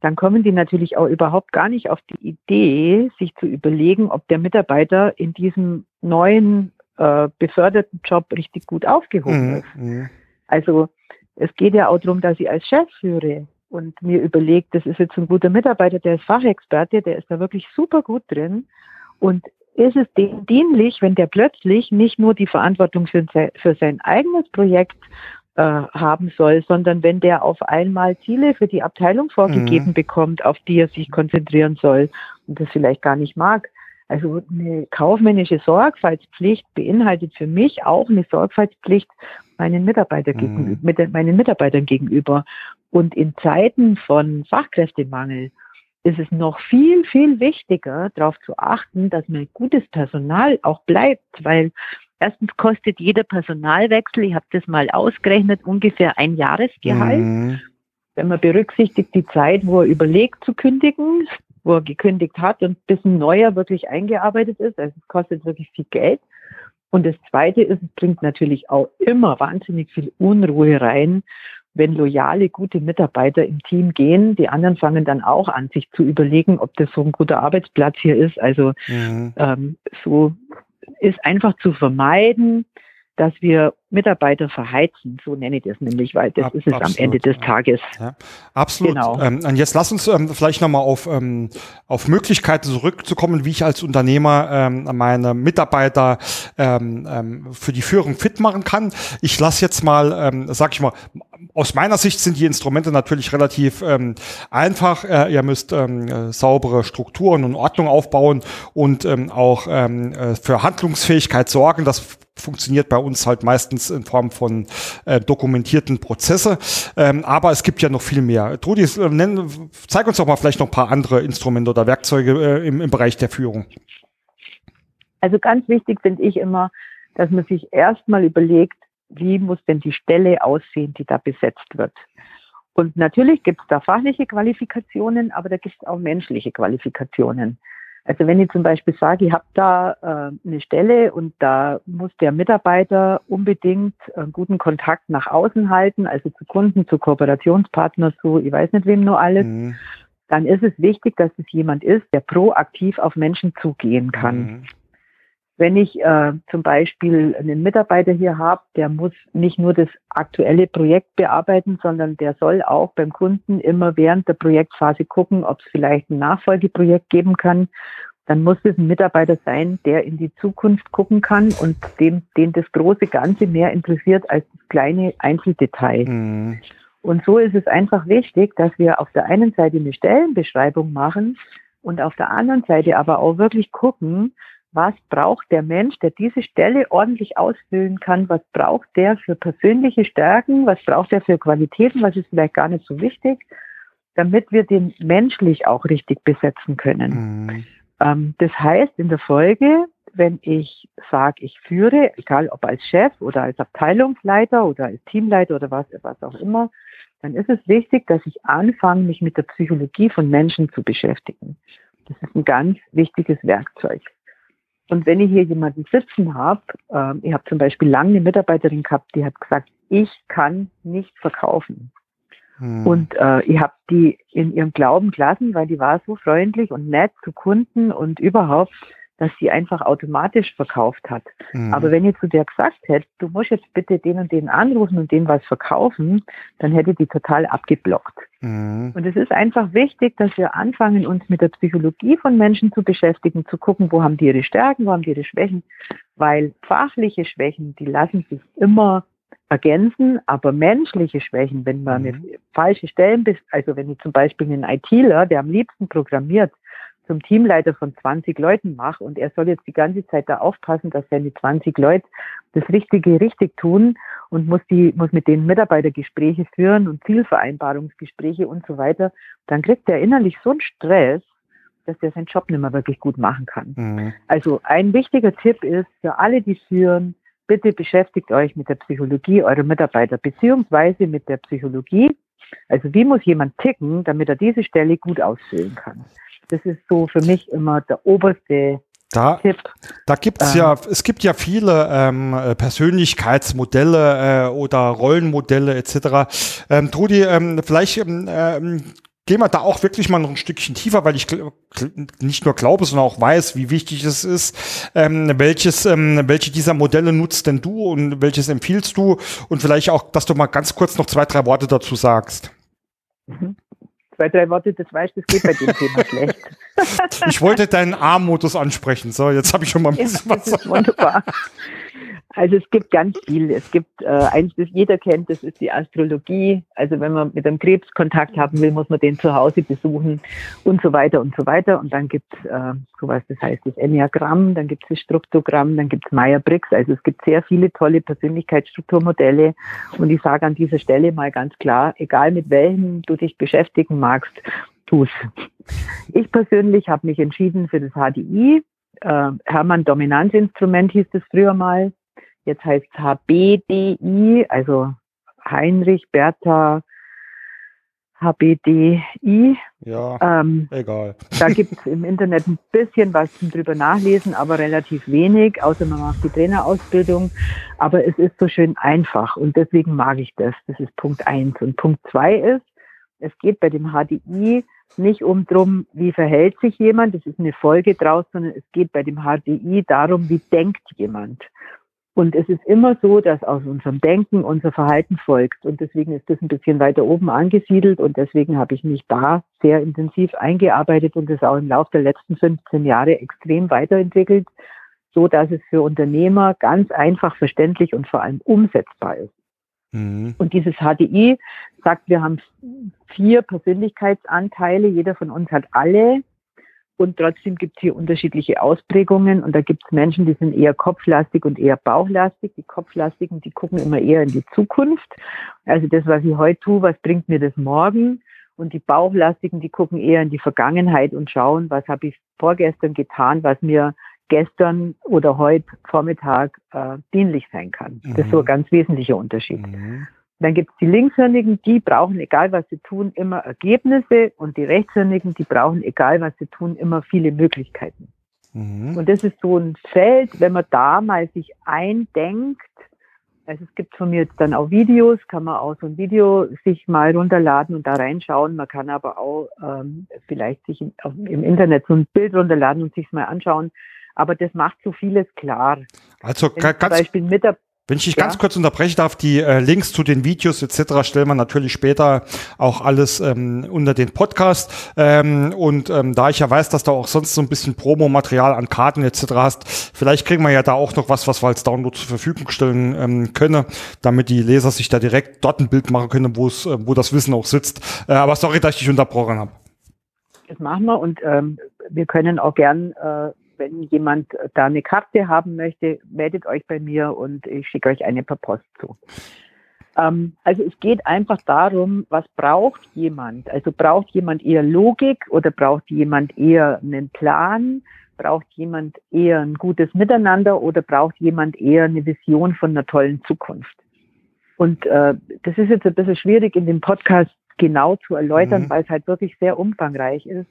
dann kommen die natürlich auch überhaupt gar nicht auf die Idee, sich zu überlegen, ob der Mitarbeiter in diesem neuen äh, beförderten Job richtig gut aufgehoben Mhm. ist. Mhm. Also es geht ja auch darum, dass ich als Chef führe und mir überlege, das ist jetzt ein guter Mitarbeiter, der ist Fachexperte, der ist da wirklich super gut drin. Und ist es dem dienlich, wenn der plötzlich nicht nur die Verantwortung für, für sein eigenes Projekt äh, haben soll, sondern wenn der auf einmal Ziele für die Abteilung vorgegeben Mhm. bekommt, auf die er sich konzentrieren soll und das vielleicht gar nicht mag. Also eine kaufmännische Sorgfaltspflicht beinhaltet für mich auch eine Sorgfaltspflicht meinen, Mitarbeiter Mhm. gegenüber, mit meinen Mitarbeitern gegenüber. Und in Zeiten von Fachkräftemangel ist es noch viel, viel wichtiger, darauf zu achten, dass mein gutes Personal auch bleibt, weil erstens kostet jeder Personalwechsel, ich habe das mal ausgerechnet, ungefähr ein Jahresgehalt. Mhm. Wenn man berücksichtigt die Zeit, wo er überlegt zu kündigen, wo er gekündigt hat und bis ein neuer wirklich eingearbeitet ist, also es kostet wirklich viel Geld. Und das Zweite ist, es bringt natürlich auch immer wahnsinnig viel Unruhe rein, wenn loyale, gute Mitarbeiter im Team gehen. Die anderen fangen dann auch an, sich zu überlegen, ob das so ein guter Arbeitsplatz hier ist. Also Mhm. ähm, so ist einfach zu vermeiden, dass wir Mitarbeiter verheizen. So nenne ich das nämlich, weil das Ab- ist es am absolut, Ende des. Tages. Ja, absolut. Genau. Ähm, und jetzt lass uns ähm, vielleicht nochmal auf, ähm, auf Möglichkeiten zurückzukommen, wie ich als Unternehmer ähm, meine Mitarbeiter ähm, ähm, für die Führung fit machen kann. Ich lasse jetzt mal, ähm, sag ich mal, aus meiner Sicht sind die Instrumente natürlich relativ ähm, einfach. Äh, ihr müsst ähm, äh, saubere Strukturen und Ordnung aufbauen und ähm, auch ähm, äh, für Handlungsfähigkeit sorgen. Das funktioniert bei uns halt meistens in Form von äh, dokumentierten Prozesse. Ähm, aber es gibt ja noch viel mehr. Trudi, äh, zeig uns doch mal vielleicht noch ein paar andere Instrumente oder Werkzeuge äh, im, im Bereich der Führung. Also ganz wichtig finde ich immer, dass man sich erstmal überlegt, wie muss denn die Stelle aussehen, die da besetzt wird. Und natürlich gibt es da fachliche Qualifikationen, aber da gibt es auch menschliche Qualifikationen. Also wenn ich zum Beispiel sage, ich habe da äh, eine Stelle und da muss der Mitarbeiter unbedingt einen guten Kontakt nach außen halten, also zu Kunden, zu Kooperationspartnern, zu ich weiß nicht wem nur alles, mhm. dann ist es wichtig, dass es jemand ist, der proaktiv auf Menschen zugehen kann. Mhm. Wenn ich äh, zum Beispiel einen Mitarbeiter hier habe, der muss nicht nur das aktuelle Projekt bearbeiten, sondern der soll auch beim Kunden immer während der Projektphase gucken, ob es vielleicht ein Nachfolgeprojekt geben kann. Dann muss es ein Mitarbeiter sein, der in die Zukunft gucken kann und dem, den das große Ganze mehr interessiert als das kleine Einzeldetail. Mhm. Und so ist es einfach wichtig, dass wir auf der einen Seite eine Stellenbeschreibung machen und auf der anderen Seite aber auch wirklich gucken, was braucht der Mensch, der diese Stelle ordentlich ausfüllen kann, was braucht der für persönliche Stärken, was braucht er für Qualitäten, was ist vielleicht gar nicht so wichtig, damit wir den menschlich auch richtig besetzen können. Mhm. Ähm, das heißt in der Folge, wenn ich sage, ich führe, egal ob als Chef oder als Abteilungsleiter oder als Teamleiter oder was, was auch immer, dann ist es wichtig, dass ich anfange, mich mit der Psychologie von Menschen zu beschäftigen. Das ist ein ganz wichtiges Werkzeug. Und wenn ich hier jemanden sitzen habe, äh, ich habe zum Beispiel lange eine Mitarbeiterin gehabt, die hat gesagt, ich kann nicht verkaufen. Hm. Und äh, ich habe die in ihrem Glauben gelassen, weil die war so freundlich und nett zu Kunden und überhaupt dass sie einfach automatisch verkauft hat. Mhm. Aber wenn ich zu der gesagt hätte, du musst jetzt bitte den und den anrufen und den was verkaufen, dann hätte die total abgeblockt. Mhm. Und es ist einfach wichtig, dass wir anfangen, uns mit der Psychologie von Menschen zu beschäftigen, zu gucken, wo haben die ihre Stärken, wo haben die ihre Schwächen, weil fachliche Schwächen, die lassen sich immer ergänzen, aber menschliche Schwächen, wenn man mhm. falsche Stellen, also wenn ich zum Beispiel einen ITler, der am liebsten programmiert, zum Teamleiter von 20 Leuten mache und er soll jetzt die ganze Zeit da aufpassen, dass seine 20 Leute das Richtige richtig tun und muss die, muss mit den Mitarbeitergespräche führen und Zielvereinbarungsgespräche und so weiter, dann kriegt er innerlich so einen Stress, dass er seinen Job nicht mehr wirklich gut machen kann. Mhm. Also ein wichtiger Tipp ist für alle, die führen, bitte beschäftigt euch mit der Psychologie eurer Mitarbeiter beziehungsweise mit der Psychologie. Also wie muss jemand ticken, damit er diese Stelle gut ausfüllen kann? Das ist so für mich immer der oberste da, Tipp. Da gibt's ähm, ja, es gibt ja viele ähm, Persönlichkeitsmodelle äh, oder Rollenmodelle etc. Ähm, Trudi, ähm, vielleicht ähm, ähm, gehen wir da auch wirklich mal noch ein Stückchen tiefer, weil ich nicht nur glaube, sondern auch weiß, wie wichtig es ist, ähm, welches, ähm, welche dieser Modelle nutzt denn du und welches empfiehlst du und vielleicht auch, dass du mal ganz kurz noch zwei, drei Worte dazu sagst. Mhm zwei, drei Worte, das weißt das geht bei dem Thema schlecht. Ich wollte deinen A-Modus ansprechen. So, jetzt habe ich schon mal ein bisschen ja, das was. Ist wunderbar. Also es gibt ganz viel. Es gibt äh, eins, das jeder kennt, das ist die Astrologie. Also wenn man mit einem Krebs Kontakt haben will, muss man den zu Hause besuchen und so weiter und so weiter. Und dann gibt es äh, sowas, das heißt das Enneagramm, dann gibt es das Struktogramm, dann gibt es Meyer-Briggs. Also es gibt sehr viele tolle Persönlichkeitsstrukturmodelle. Und ich sage an dieser Stelle mal ganz klar, egal mit welchen du dich beschäftigen magst, tu's. Ich persönlich habe mich entschieden für das HDI. Äh, Hermann Dominanzinstrument hieß das früher mal. Jetzt heißt es HBDI, also Heinrich Bertha HBDI. Ja, ähm, egal. Da gibt es im Internet ein bisschen was zum drüber nachlesen, aber relativ wenig, außer man macht die Trainerausbildung. Aber es ist so schön einfach und deswegen mag ich das. Das ist Punkt eins. Und Punkt zwei ist, es geht bei dem HDI nicht um drum, wie verhält sich jemand, das ist eine Folge draus, sondern es geht bei dem HDI darum, wie denkt jemand. Und es ist immer so, dass aus unserem Denken unser Verhalten folgt. Und deswegen ist das ein bisschen weiter oben angesiedelt. Und deswegen habe ich mich da sehr intensiv eingearbeitet und das auch im Laufe der letzten 15 Jahre extrem weiterentwickelt, so dass es für Unternehmer ganz einfach verständlich und vor allem umsetzbar ist. Mhm. Und dieses HDI sagt, wir haben vier Persönlichkeitsanteile. Jeder von uns hat alle Und trotzdem gibt es hier unterschiedliche Ausprägungen. Und da gibt es Menschen, die sind eher kopflastig und eher bauchlastig. Die kopflastigen, die gucken immer eher in die Zukunft. Also das, was ich heute tue, was bringt mir das morgen? Und die Bauchlastigen, die gucken eher in die Vergangenheit und schauen, was habe ich vorgestern getan, was mir gestern oder heute Vormittag äh, dienlich sein kann. Mhm. Das ist so ein mhm. ganz wesentlicher Unterschied. Mhm. Dann gibt es die Linkshirnigen, die brauchen, egal was sie tun, immer Ergebnisse und die Rechtshirnigen, die brauchen, egal was sie tun, immer viele Möglichkeiten. Mhm. Und das ist so ein Feld, wenn man da mal sich eindenkt, also es gibt von mir jetzt dann auch Videos, kann man auch so ein Video sich mal runterladen und da reinschauen. Man kann aber auch ähm, vielleicht sich im, im Internet so ein Bild runterladen und sich mal anschauen. Aber das macht so vieles klar. Also ganz, zum Beispiel mit der wenn ich dich ja. ganz kurz unterbrechen darf, die äh, Links zu den Videos etc. stellen wir natürlich später auch alles ähm, unter den Podcast. Ähm, und ähm, da ich ja weiß, dass du auch sonst so ein bisschen Promomaterial an Karten etc. hast, vielleicht kriegen wir ja da auch noch was, was wir als Download zur Verfügung stellen ähm, können, damit die Leser sich da direkt dort ein Bild machen können, wo es, äh, wo das Wissen auch sitzt. Äh, aber sorry, dass ich dich unterbrochen habe. Das machen wir und ähm, wir können auch gern äh, wenn jemand da eine Karte haben möchte, meldet euch bei mir und ich schicke euch eine per Post zu. Ähm, also es geht einfach darum, was braucht jemand? Also braucht jemand eher Logik oder braucht jemand eher einen Plan? Braucht jemand eher ein gutes Miteinander oder braucht jemand eher eine Vision von einer tollen Zukunft? Und äh, das ist jetzt ein bisschen schwierig in dem Podcast genau zu erläutern, mhm. weil es halt wirklich sehr umfangreich ist.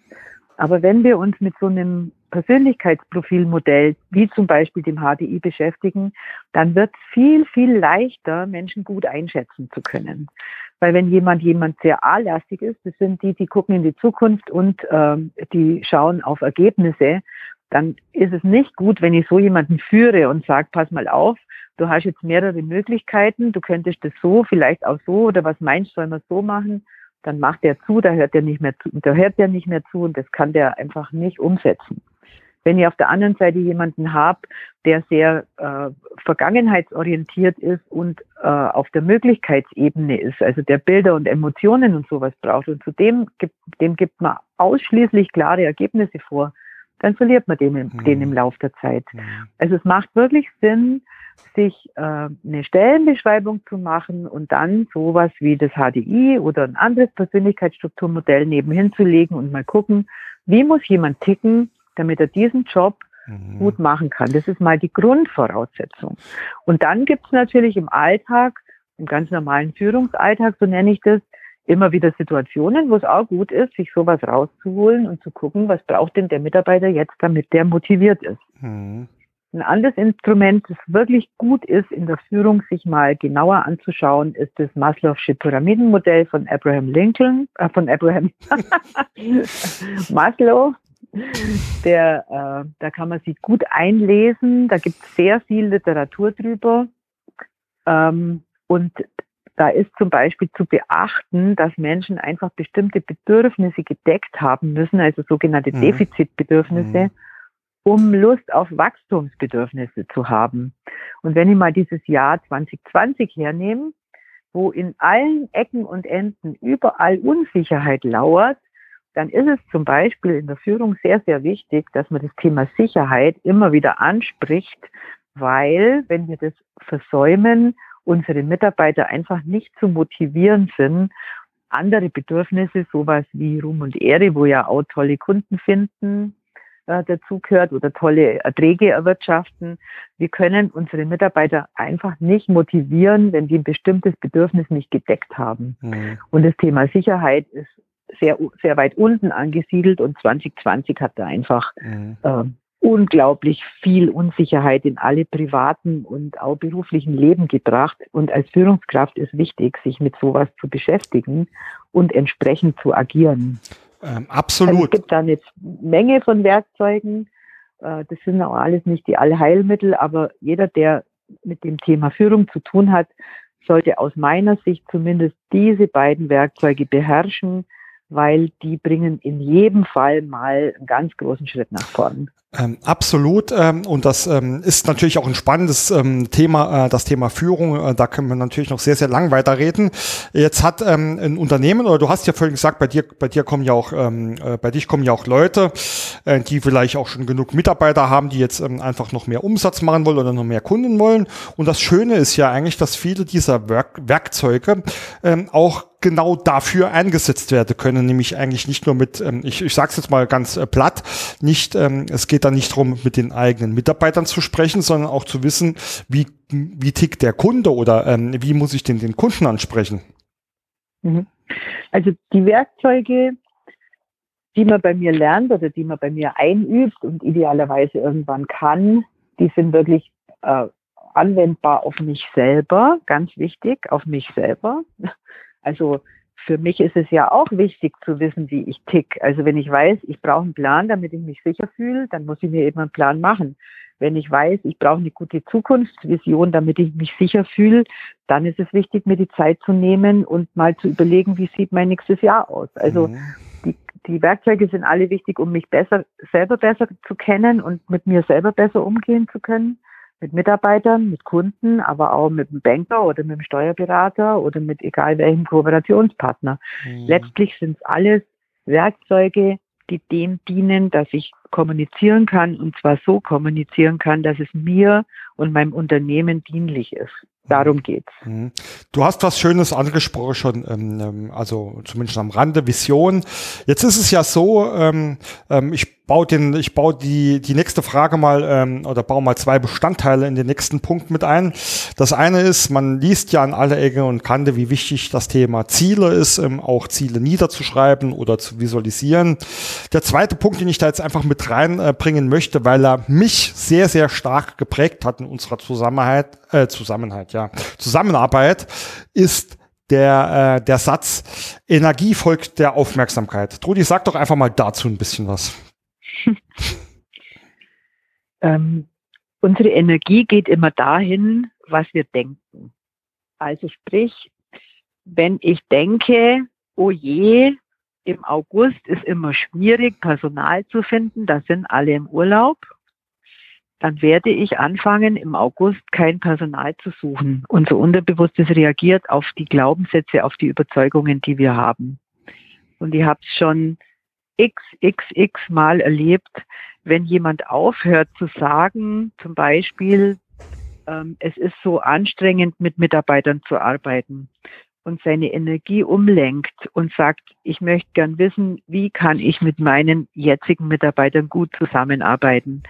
Aber wenn wir uns mit so einem Persönlichkeitsprofilmodell, wie zum Beispiel dem HDI, beschäftigen, dann wird es viel, viel leichter, Menschen gut einschätzen zu können. Weil wenn jemand jemand sehr A-lastig ist, das sind die, die gucken in die Zukunft und ähm, die schauen auf Ergebnisse, dann ist es nicht gut, wenn ich so jemanden führe und sage, pass mal auf, du hast jetzt mehrere Möglichkeiten, du könntest das so, vielleicht auch so oder was meinst, soll man so machen? Dann macht er zu, da hört er nicht mehr zu, da hört er nicht mehr zu und das kann der einfach nicht umsetzen. Wenn ich auf der anderen Seite jemanden habe, der sehr äh, vergangenheitsorientiert ist und äh, auf der Möglichkeitsebene ist, also der Bilder und Emotionen und sowas braucht und zudem gibt, dem gibt man ausschließlich klare Ergebnisse vor, dann verliert man den, mhm. den im Lauf der Zeit. Mhm. Also es macht wirklich Sinn, sich äh, eine Stellenbeschreibung zu machen und dann sowas wie das HDI oder ein anderes Persönlichkeitsstrukturmodell nebenhin zu legen und mal gucken, wie muss jemand ticken, damit er diesen Job mhm. gut machen kann. Das ist mal die Grundvoraussetzung. Und dann gibt es natürlich im Alltag, im ganz normalen Führungsalltag, so nenne ich das, immer wieder Situationen, wo es auch gut ist, sich sowas rauszuholen und zu gucken, was braucht denn der Mitarbeiter jetzt, damit der motiviert ist. Mhm. Ein anderes Instrument, das wirklich gut ist, in der Führung sich mal genauer anzuschauen, ist das Maslow'sche Pyramidenmodell von Abraham Lincoln, äh, von Abraham Maslow. Der, äh, da kann man sich gut einlesen. Da gibt es sehr viel Literatur drüber. Ähm, und da ist zum Beispiel zu beachten, dass Menschen einfach bestimmte Bedürfnisse gedeckt haben müssen, also sogenannte mhm. Defizitbedürfnisse, mhm. um Lust auf Wachstumsbedürfnisse zu haben. Und wenn ich mal dieses Jahr 2020 hernehme, wo in allen Ecken und Enden überall Unsicherheit lauert, dann ist es zum Beispiel in der Führung sehr, sehr wichtig, dass man das Thema Sicherheit immer wieder anspricht, weil wenn wir das versäumen, unsere Mitarbeiter einfach nicht zu motivieren sind, andere Bedürfnisse, sowas wie Ruhm und Ehre, wo ja auch tolle Kunden finden, äh, dazu gehört oder tolle Erträge erwirtschaften. Wir können unsere Mitarbeiter einfach nicht motivieren, wenn die ein bestimmtes Bedürfnis nicht gedeckt haben. Mhm. Und das Thema Sicherheit ist sehr, sehr weit unten angesiedelt und 2020 hat da einfach mhm. äh, unglaublich viel Unsicherheit in alle privaten und auch beruflichen Leben gebracht. Und als Führungskraft ist wichtig, sich mit sowas zu beschäftigen und entsprechend zu agieren. Ähm, absolut. Also es gibt da eine Menge von Werkzeugen. Äh, das sind auch alles nicht die Allheilmittel, aber jeder, der mit dem Thema Führung zu tun hat, sollte aus meiner Sicht zumindest diese beiden Werkzeuge beherrschen, weil die bringen in jedem Fall mal einen ganz großen Schritt nach vorn. Ähm, absolut. Ähm, und das ähm, ist natürlich auch ein spannendes ähm, Thema, äh, das Thema Führung. Äh, da können wir natürlich noch sehr, sehr lang weiterreden. Jetzt hat ähm, ein Unternehmen, oder du hast ja vorhin gesagt, bei dir, bei dir kommen ja auch, ähm, äh, bei dich kommen ja auch Leute, äh, die vielleicht auch schon genug Mitarbeiter haben, die jetzt einfach noch mehr Umsatz machen wollen oder noch mehr Kunden wollen. Und das Schöne ist ja eigentlich, dass viele dieser Werk Werkzeuge auch genau dafür eingesetzt werden können, nämlich eigentlich nicht nur mit, ähm, ich, ich sage es jetzt mal ganz äh, platt, nicht, ähm, es geht da nicht darum, mit den eigenen Mitarbeitern zu sprechen, sondern auch zu wissen, wie, wie tickt der Kunde oder ähm, wie muss ich denn den Kunden ansprechen. Mhm. Also die Werkzeuge, die man bei mir lernt oder die man bei mir einübt und idealerweise irgendwann kann, die sind wirklich äh, anwendbar auf mich selber, ganz wichtig, auf mich selber. Also für mich ist es ja auch wichtig zu wissen, wie ich tick. Also wenn ich weiß, ich brauche einen Plan, damit ich mich sicher fühle, dann muss ich mir eben einen Plan machen. Wenn ich weiß, ich brauche eine gute Zukunftsvision, damit ich mich sicher fühle, dann ist es wichtig, mir die Zeit zu nehmen und mal zu überlegen, wie sieht mein nächstes Jahr aus. Also mhm. die, die Werkzeuge sind alle wichtig, um mich besser, selber besser zu kennen und mit mir selber besser umgehen zu können mit Mitarbeitern, mit Kunden, aber auch mit dem Banker oder mit dem Steuerberater oder mit egal welchem Kooperationspartner. Mhm. Letztlich sind es alles Werkzeuge, die dem dienen, dass ich kommunizieren kann und zwar so kommunizieren kann, dass es mir und meinem Unternehmen dienlich ist. Darum geht's. Mhm. Du hast was Schönes angesprochen schon, ähm, ähm, also zumindest am Rande Vision. Jetzt ist es ja so, ähm, ich baue den, ich baue die die nächste Frage mal oder baue mal zwei Bestandteile in den nächsten Punkt mit ein. Das eine ist, man liest ja an alle Ecken und Kante, wie wichtig das Thema Ziele ist, auch Ziele niederzuschreiben oder zu visualisieren. Der zweite Punkt, den ich da jetzt einfach mit reinbringen möchte, weil er mich sehr sehr stark geprägt hat in unserer Zusammenarbeit, äh, Zusammenhalt, ja, Zusammenarbeit, ist der, äh, der Satz, Energie folgt der Aufmerksamkeit. Trudi, sag doch einfach mal dazu ein bisschen was. ähm, unsere Energie geht immer dahin, was wir denken. Also sprich, wenn ich denke, oh je, im August ist immer schwierig, Personal zu finden, da sind alle im Urlaub, dann werde ich anfangen, im August kein Personal zu suchen. Unser Unterbewusstes reagiert auf die Glaubenssätze, auf die Überzeugungen, die wir haben. Und ich habe es schon xxx Mal erlebt, wenn jemand aufhört zu sagen, zum Beispiel, ähm, es ist so anstrengend, mit Mitarbeitern zu arbeiten und seine Energie umlenkt und sagt, ich möchte gern wissen, wie kann ich mit meinen jetzigen Mitarbeitern gut zusammenarbeiten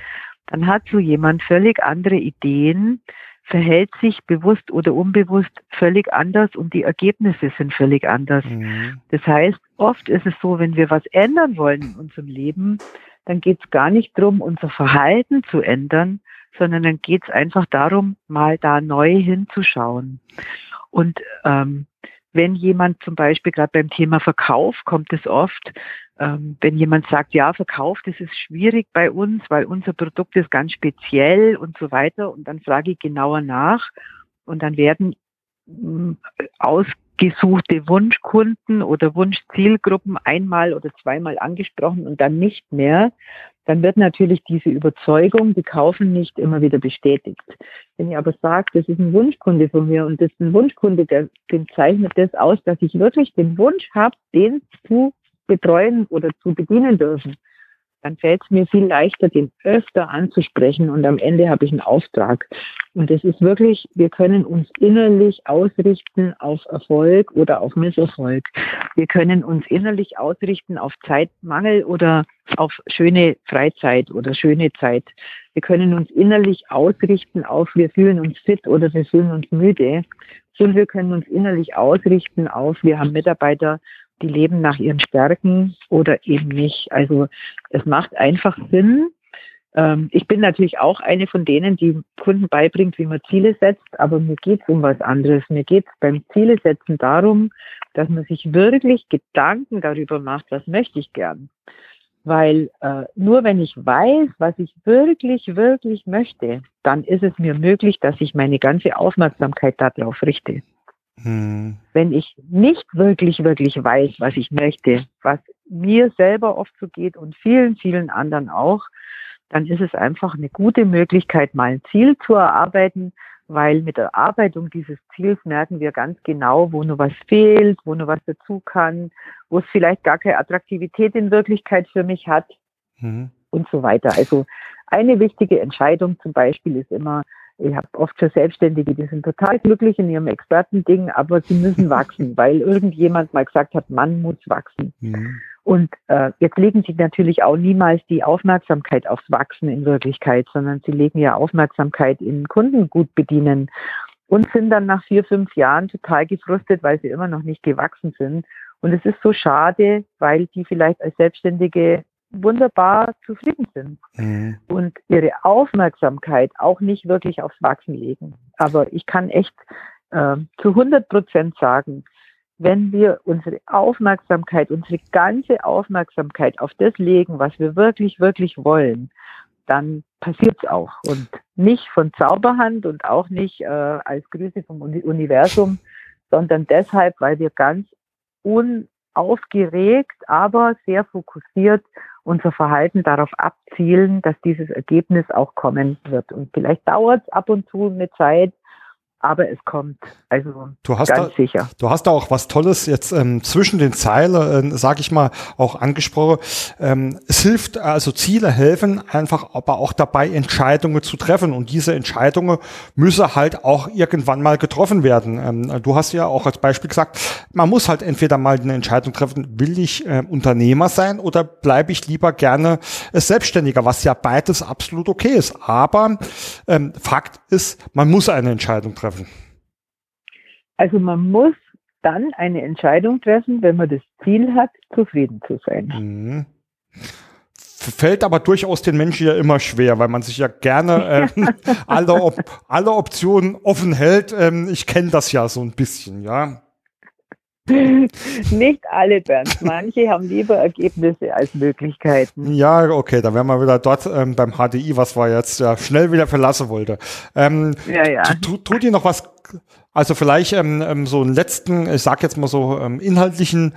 dann hat so jemand völlig andere Ideen, verhält sich bewusst oder unbewusst völlig anders und die Ergebnisse sind völlig anders. Mhm. Das heißt, oft ist es so, wenn wir was ändern wollen in unserem Leben, dann geht es gar nicht darum, unser Verhalten zu ändern, sondern dann geht es einfach darum, mal da neu hinzuschauen. Und ähm, wenn jemand zum Beispiel gerade beim Thema Verkauf kommt es oft, ähm, wenn jemand sagt, ja, Verkauf, das ist schwierig bei uns, weil unser Produkt ist ganz speziell und so weiter. Und dann frage ich genauer nach und dann werden mm, ausgesuchte Wunschkunden oder Wunschzielgruppen einmal oder zweimal angesprochen und dann nicht mehr, dann wird natürlich diese Überzeugung, die kaufen nicht, immer wieder bestätigt. Wenn ich aber sage, das ist ein Wunschkunde von mir und das ist ein Wunschkunde, der, den zeichnet das aus, dass ich wirklich den Wunsch habe, den zu betreuen oder zu bedienen dürfen, dann fällt es mir viel leichter, den öfter anzusprechen und am Ende habe ich einen Auftrag. Und es ist wirklich, wir können uns innerlich ausrichten auf Erfolg oder auf Misserfolg. Wir können uns innerlich ausrichten auf Zeitmangel oder auf schöne Freizeit oder schöne Zeit. Wir können uns innerlich ausrichten auf, wir fühlen uns fit oder wir fühlen uns müde. Und wir können uns innerlich ausrichten auf, wir haben Mitarbeiter, die leben nach ihren Stärken oder eben nicht. Also es macht einfach Sinn. Ähm, ich bin natürlich auch eine von denen, die Kunden beibringt, wie man Ziele setzt, aber mir geht es um was anderes. Mir geht es beim Ziele setzen darum, dass man sich wirklich Gedanken darüber macht, was möchte ich gern. Weil äh, nur wenn ich weiß, was ich wirklich, wirklich möchte, dann ist es mir möglich, dass ich meine ganze Aufmerksamkeit darauf richte. Hm. Wenn ich nicht wirklich, wirklich weiß, was ich möchte, was mir selber oft so geht und vielen, vielen anderen auch, dann ist es einfach eine gute Möglichkeit, mal ein Ziel zu erarbeiten, weil mit der Erarbeitung dieses Ziels merken wir ganz genau, wo nur was fehlt, wo nur was dazu kann, wo es vielleicht gar keine Attraktivität in Wirklichkeit für mich hat mhm. und so weiter. Also eine wichtige Entscheidung zum Beispiel ist immer, ich habe oft für Selbstständige, die sind total glücklich in ihrem Expertending, aber sie müssen wachsen, weil irgendjemand mal gesagt hat, man muss wachsen. Mhm. Und äh, jetzt legen sie natürlich auch niemals die Aufmerksamkeit aufs Wachsen in Wirklichkeit, sondern sie legen ja Aufmerksamkeit in Kunden gut bedienen und sind dann nach vier, fünf Jahren total gefrustet, weil sie immer noch nicht gewachsen sind. Und es ist so schade, weil die vielleicht als Selbstständige wunderbar zufrieden sind mhm. und ihre Aufmerksamkeit auch nicht wirklich aufs Wachsen legen. Aber ich kann echt äh, zu 100 Prozent sagen, wenn wir unsere Aufmerksamkeit, unsere ganze Aufmerksamkeit auf das legen, was wir wirklich, wirklich wollen, dann passiert es auch. Und nicht von Zauberhand und auch nicht äh, als Grüße vom Universum, sondern deshalb, weil wir ganz unaufgeregt, aber sehr fokussiert unser Verhalten darauf abzielen, dass dieses Ergebnis auch kommen wird. Und vielleicht dauert es ab und zu eine Zeit, aber es kommt. Also du hast ganz da, sicher. Du hast da auch was Tolles jetzt ähm, zwischen den Zeilen, äh, sag ich mal, auch angesprochen. Ähm, es hilft, also Ziele helfen einfach, aber auch dabei Entscheidungen zu treffen und diese Entscheidungen müssen halt auch irgendwann mal getroffen werden. Ähm, du hast ja auch als Beispiel gesagt, man muss halt entweder mal eine Entscheidung treffen, will ich äh, Unternehmer sein oder bleibe ich lieber gerne äh, Selbstständiger, was ja beides absolut okay ist. Aber ähm, Fakt ist, man muss eine Entscheidung treffen treffen? Also man muss dann eine Entscheidung treffen, wenn man das Ziel hat, zufrieden zu sein. Mhm. Fällt aber durchaus den Menschen ja immer schwer, weil man sich ja gerne äh, alle, Op alle Optionen offen hält. Ähm, ich kenne das ja so ein bisschen, ja. Nicht alle, Bernd. Manche haben lieber Ergebnisse als Möglichkeiten. Ja, okay, da wären wir wieder dort ähm, beim HDI, was wir jetzt ja schnell wieder verlassen wollte. Ähm, ja, ja. Tut dir noch was, also vielleicht ähm, ähm, so einen letzten, ich sag jetzt mal so ähm, inhaltlichen äh,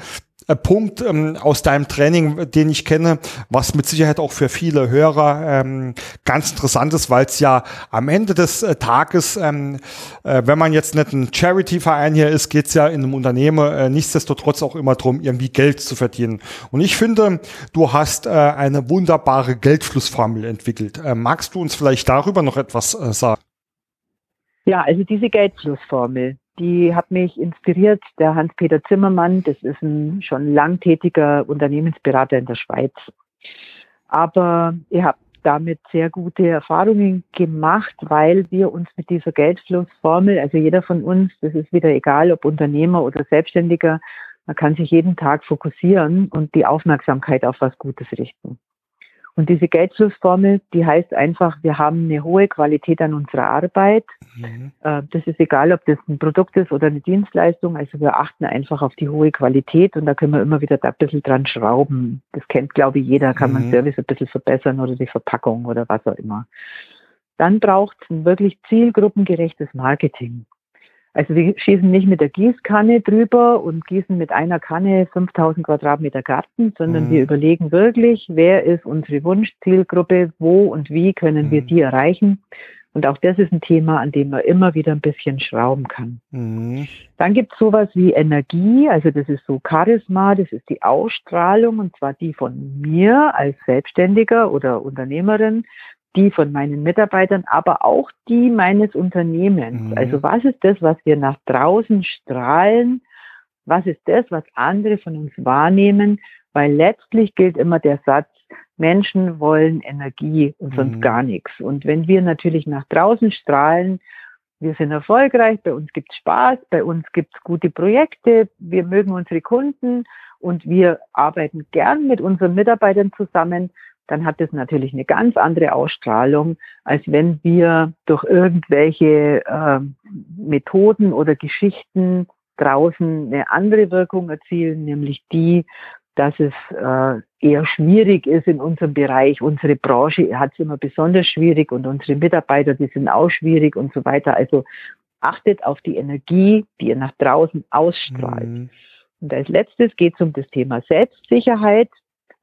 Punkt ähm, aus deinem Training, den ich kenne, was mit Sicherheit auch für viele Hörer ähm, ganz interessant ist, weil es ja am Ende des äh, Tages, ähm, äh, wenn man jetzt nicht ein Charity-Verein hier ist, geht es ja in einem Unternehmen äh, nichtsdestotrotz auch immer darum, irgendwie Geld zu verdienen. Und ich finde, du hast äh, eine wunderbare Geldflussformel entwickelt. Äh, magst du uns vielleicht darüber noch etwas äh, sagen? Ja, also diese Geldflussformel, die hat mich inspiriert. Der Hans-Peter Zimmermann, das ist ein schon lang tätiger Unternehmensberater in der Schweiz. Aber ich habe damit sehr gute Erfahrungen gemacht, weil wir uns mit dieser Geldflussformel, also jeder von uns, das ist wieder egal, ob Unternehmer oder Selbstständiger, man kann sich jeden Tag fokussieren und die Aufmerksamkeit auf was Gutes richten. Und diese Geldflussformel, die heißt einfach, wir haben eine hohe Qualität an unserer Arbeit. Mhm. Äh, das ist egal, ob das ein Produkt ist oder eine Dienstleistung. Also wir achten einfach auf die hohe Qualität und da können wir immer wieder da ein bisschen dran schrauben. Das kennt, glaube ich, jeder. Kann mhm. man Service ein bisschen verbessern oder die Verpackung oder was auch immer. Dann braucht es ein wirklich zielgruppengerechtes Marketing. Also wir schießen nicht mit der Gießkanne drüber und gießen mit einer Kanne 5000 Quadratmeter Garten, sondern mhm. wir überlegen wirklich, wer ist unsere Wunschzielgruppe, wo und wie können mhm. wir die erreichen. Und auch das ist ein Thema, an dem man immer wieder ein bisschen schrauben kann. Mhm. Dann gibt es sowas wie Energie, also das ist so Charisma, das ist die Ausstrahlung und zwar die von mir als Selbstständiger oder Unternehmerin, die von meinen Mitarbeitern, aber auch die meines Unternehmens. Mhm. Also was ist das, was wir nach draußen strahlen? Was ist das, was andere von uns wahrnehmen? Weil letztlich gilt immer der Satz, Menschen wollen Energie und sonst mhm. gar nichts. Und wenn wir natürlich nach draußen strahlen, wir sind erfolgreich, bei uns gibt es Spaß, bei uns gibt es gute Projekte, wir mögen unsere Kunden und wir arbeiten gern mit unseren Mitarbeitern zusammen, dann hat es natürlich eine ganz andere Ausstrahlung, als wenn wir durch irgendwelche äh, Methoden oder Geschichten draußen eine andere Wirkung erzielen, nämlich die, dass es äh, eher schwierig ist in unserem Bereich. Unsere Branche hat es immer besonders schwierig und unsere Mitarbeiter, die sind auch schwierig und so weiter. Also achtet auf die Energie, die ihr nach draußen ausstrahlt. Mhm. Und als letztes geht es um das Thema Selbstsicherheit.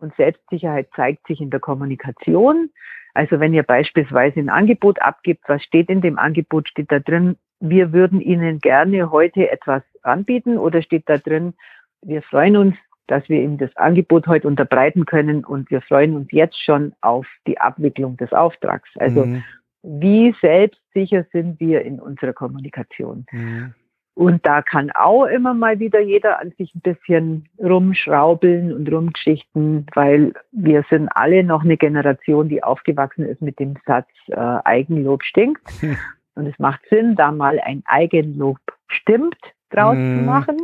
Und Selbstsicherheit zeigt sich in der Kommunikation. Also wenn ihr beispielsweise ein Angebot abgibt, was steht in dem Angebot? Steht da drin, wir würden Ihnen gerne heute etwas anbieten oder steht da drin, wir freuen uns, dass wir Ihnen das Angebot heute unterbreiten können und wir freuen uns jetzt schon auf die Abwicklung des Auftrags. Also mhm. wie selbstsicher sind wir in unserer Kommunikation? Mhm. Und da kann auch immer mal wieder jeder an sich ein bisschen rumschraubeln und rumgeschichten, weil wir sind alle noch eine Generation, die aufgewachsen ist mit dem Satz, äh, Eigenlob stinkt. Hm. Und es macht Sinn, da mal ein Eigenlob stimmt draus mm. zu hm. machen.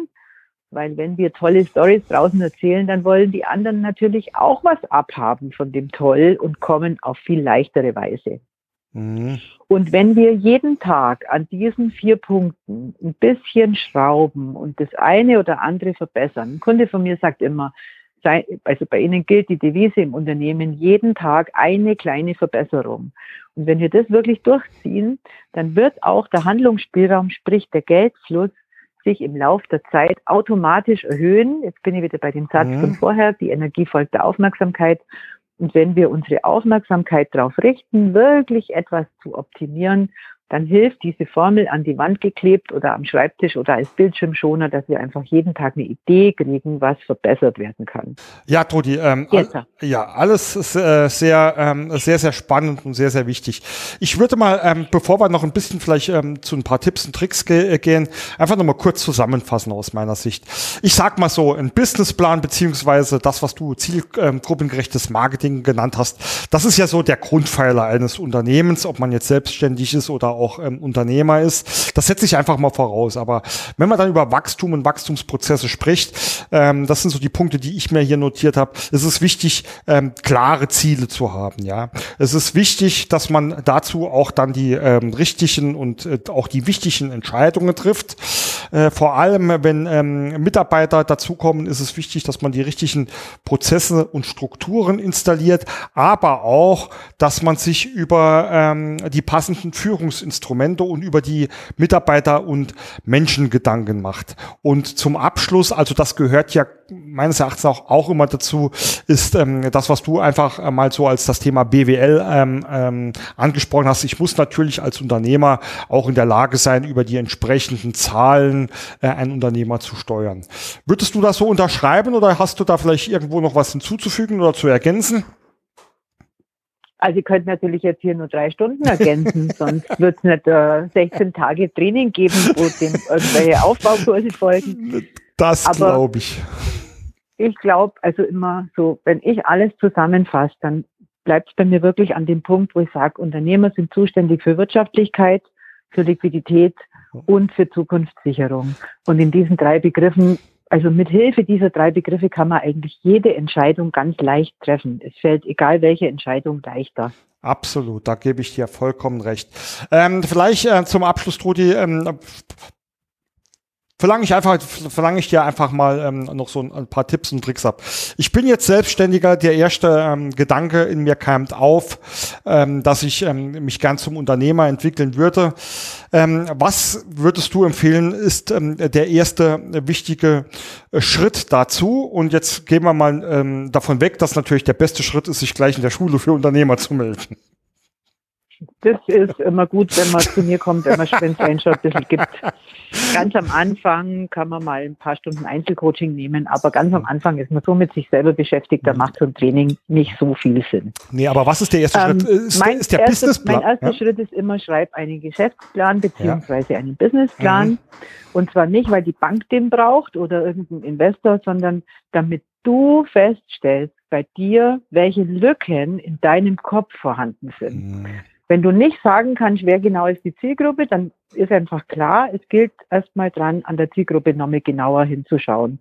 Weil wenn wir tolle Stories draußen erzählen, dann wollen die anderen natürlich auch was abhaben von dem Toll und kommen auf viel leichtere Weise. Mhm. Und wenn wir jeden Tag an diesen vier Punkten ein bisschen schrauben und das eine oder andere verbessern, ein Kunde von mir sagt immer, also bei Ihnen gilt die Devise im Unternehmen, jeden Tag eine kleine Verbesserung. Und wenn wir das wirklich durchziehen, dann wird auch der Handlungsspielraum, sprich der Geldfluss, sich im Laufe der Zeit automatisch erhöhen. Jetzt bin ich wieder bei dem Satz mhm. von vorher, die Energie folgt der Aufmerksamkeit. Und wenn wir unsere Aufmerksamkeit darauf richten, wirklich etwas zu optimieren dann hilft diese Formel an die Wand geklebt oder am Schreibtisch oder als Bildschirmschoner, dass wir einfach jeden Tag eine Idee kriegen, was verbessert werden kann. Ja, Trudi, ähm, all, ja, alles ist, äh, sehr, ähm, sehr, sehr spannend und sehr, sehr wichtig. Ich würde mal, ähm, bevor wir noch ein bisschen vielleicht ähm, zu ein paar Tipps und Tricks ge äh, gehen, einfach nochmal kurz zusammenfassen aus meiner Sicht. Ich sag mal so, ein Businessplan beziehungsweise das, was du zielgruppengerechtes Marketing genannt hast, das ist ja so der Grundpfeiler eines Unternehmens, ob man jetzt selbstständig ist oder auch ähm, Unternehmer ist. Das setze ich einfach mal voraus. Aber wenn man dann über Wachstum und Wachstumsprozesse spricht, ähm, das sind so die Punkte, die ich mir hier notiert habe. Es ist wichtig, ähm, klare Ziele zu haben. Ja, es ist wichtig, dass man dazu auch dann die ähm, richtigen und äh, auch die wichtigen Entscheidungen trifft. Äh, vor allem, wenn ähm, Mitarbeiter dazukommen, ist es wichtig, dass man die richtigen Prozesse und Strukturen installiert, aber auch, dass man sich über ähm, die passenden Führungs Instrumente und über die Mitarbeiter und Menschen Gedanken macht. Und zum Abschluss, also das gehört ja meines Erachtens auch, auch immer dazu, ist ähm, das, was du einfach äh, mal so als das Thema BWL ähm, ähm, angesprochen hast. Ich muss natürlich als Unternehmer auch in der Lage sein, über die entsprechenden Zahlen äh, ein Unternehmer zu steuern. Würdest du das so unterschreiben oder hast du da vielleicht irgendwo noch was hinzuzufügen oder zu ergänzen? Also ich könnte natürlich jetzt hier nur drei Stunden ergänzen, sonst wird es nicht äh, 16 Tage Training geben, wo dem irgendwelche Aufbaukurse folgen. Das glaube ich. Ich glaube, also immer so, wenn ich alles zusammenfasse, dann bleibt es bei mir wirklich an dem Punkt, wo ich sage, Unternehmer sind zuständig für Wirtschaftlichkeit, für Liquidität und für Zukunftssicherung. Und in diesen drei Begriffen also mit Hilfe dieser drei Begriffe kann man eigentlich jede Entscheidung ganz leicht treffen. Es fällt egal welche Entscheidung leichter. Absolut, da gebe ich dir vollkommen recht. Ähm, vielleicht äh, zum Abschluss, Trudi, ähm, verlange ich einfach, verlange ich dir einfach mal ähm, noch so ein, ein, paar Tipps und Tricks ab. Ich bin jetzt Selbstständiger. Der erste ähm, Gedanke in mir keimt auf, ähm, dass ich ähm, mich gern zum Unternehmer entwickeln würde. Ähm, was würdest du empfehlen, ist ähm, der erste wichtige äh, Schritt dazu? Und jetzt gehen wir mal ähm, davon weg, dass natürlich der beste Schritt ist, sich gleich in der Schule für Unternehmer zu melden. Das ist immer gut, wenn man zu mir kommt, wenn man wenn es ein bisschen gibt. Ganz am Anfang kann man mal ein paar Stunden Einzelcoaching nehmen, aber ganz am Anfang ist man so mit sich selber beschäftigt, da macht so ein Training nicht so viel Sinn. Nee, aber was ist der erste ähm, Schritt? Ist, mein ist der erstes, Businessplan? Mein erster ja? Schritt ist immer, schreib einen Geschäftsplan beziehungsweise ja. einen Businessplan. Mhm. Und zwar nicht, weil die Bank den braucht oder irgendein Investor, sondern damit du feststellst bei dir, welche Lücken in deinem Kopf vorhanden sind. Mhm. Wenn du nicht sagen kannst, wer genau ist die Zielgruppe, dann ist einfach klar, es gilt erstmal dran, an der Zielgruppe nochmal genauer hinzuschauen.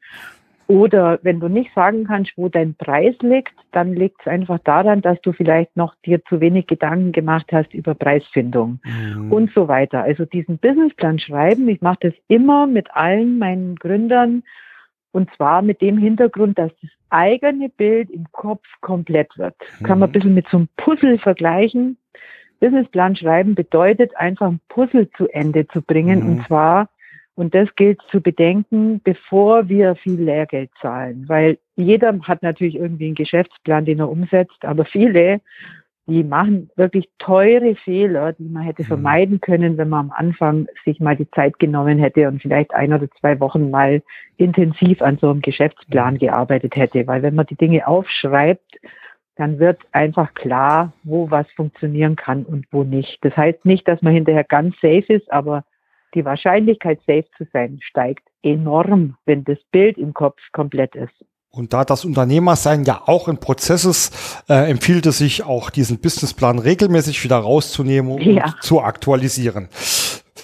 Oder wenn du nicht sagen kannst, wo dein Preis liegt, dann liegt es einfach daran, dass du vielleicht noch dir zu wenig Gedanken gemacht hast über Preisfindung mhm. und so weiter. Also diesen Businessplan schreiben, ich mache das immer mit allen meinen Gründern und zwar mit dem Hintergrund, dass das eigene Bild im Kopf komplett wird. Mhm. Kann man ein bisschen mit so einem Puzzle vergleichen Businessplan schreiben bedeutet einfach ein Puzzle zu Ende zu bringen mhm. und zwar und das gilt zu bedenken, bevor wir viel Lehrgeld zahlen, weil jeder hat natürlich irgendwie einen Geschäftsplan, den er umsetzt, aber viele, die machen wirklich teure Fehler, die man hätte mhm. vermeiden können, wenn man am Anfang sich mal die Zeit genommen hätte und vielleicht ein oder zwei Wochen mal intensiv an so einem Geschäftsplan mhm. gearbeitet hätte. Weil wenn man die Dinge aufschreibt, dann wird einfach klar, wo was funktionieren kann und wo nicht. Das heißt nicht, dass man hinterher ganz safe ist, aber die Wahrscheinlichkeit, safe zu sein, steigt enorm, wenn das Bild im Kopf komplett ist. Und da das Unternehmersein ja auch ein Prozess ist, äh, empfiehlt es sich auch, diesen Businessplan regelmäßig wieder rauszunehmen und ja. zu aktualisieren.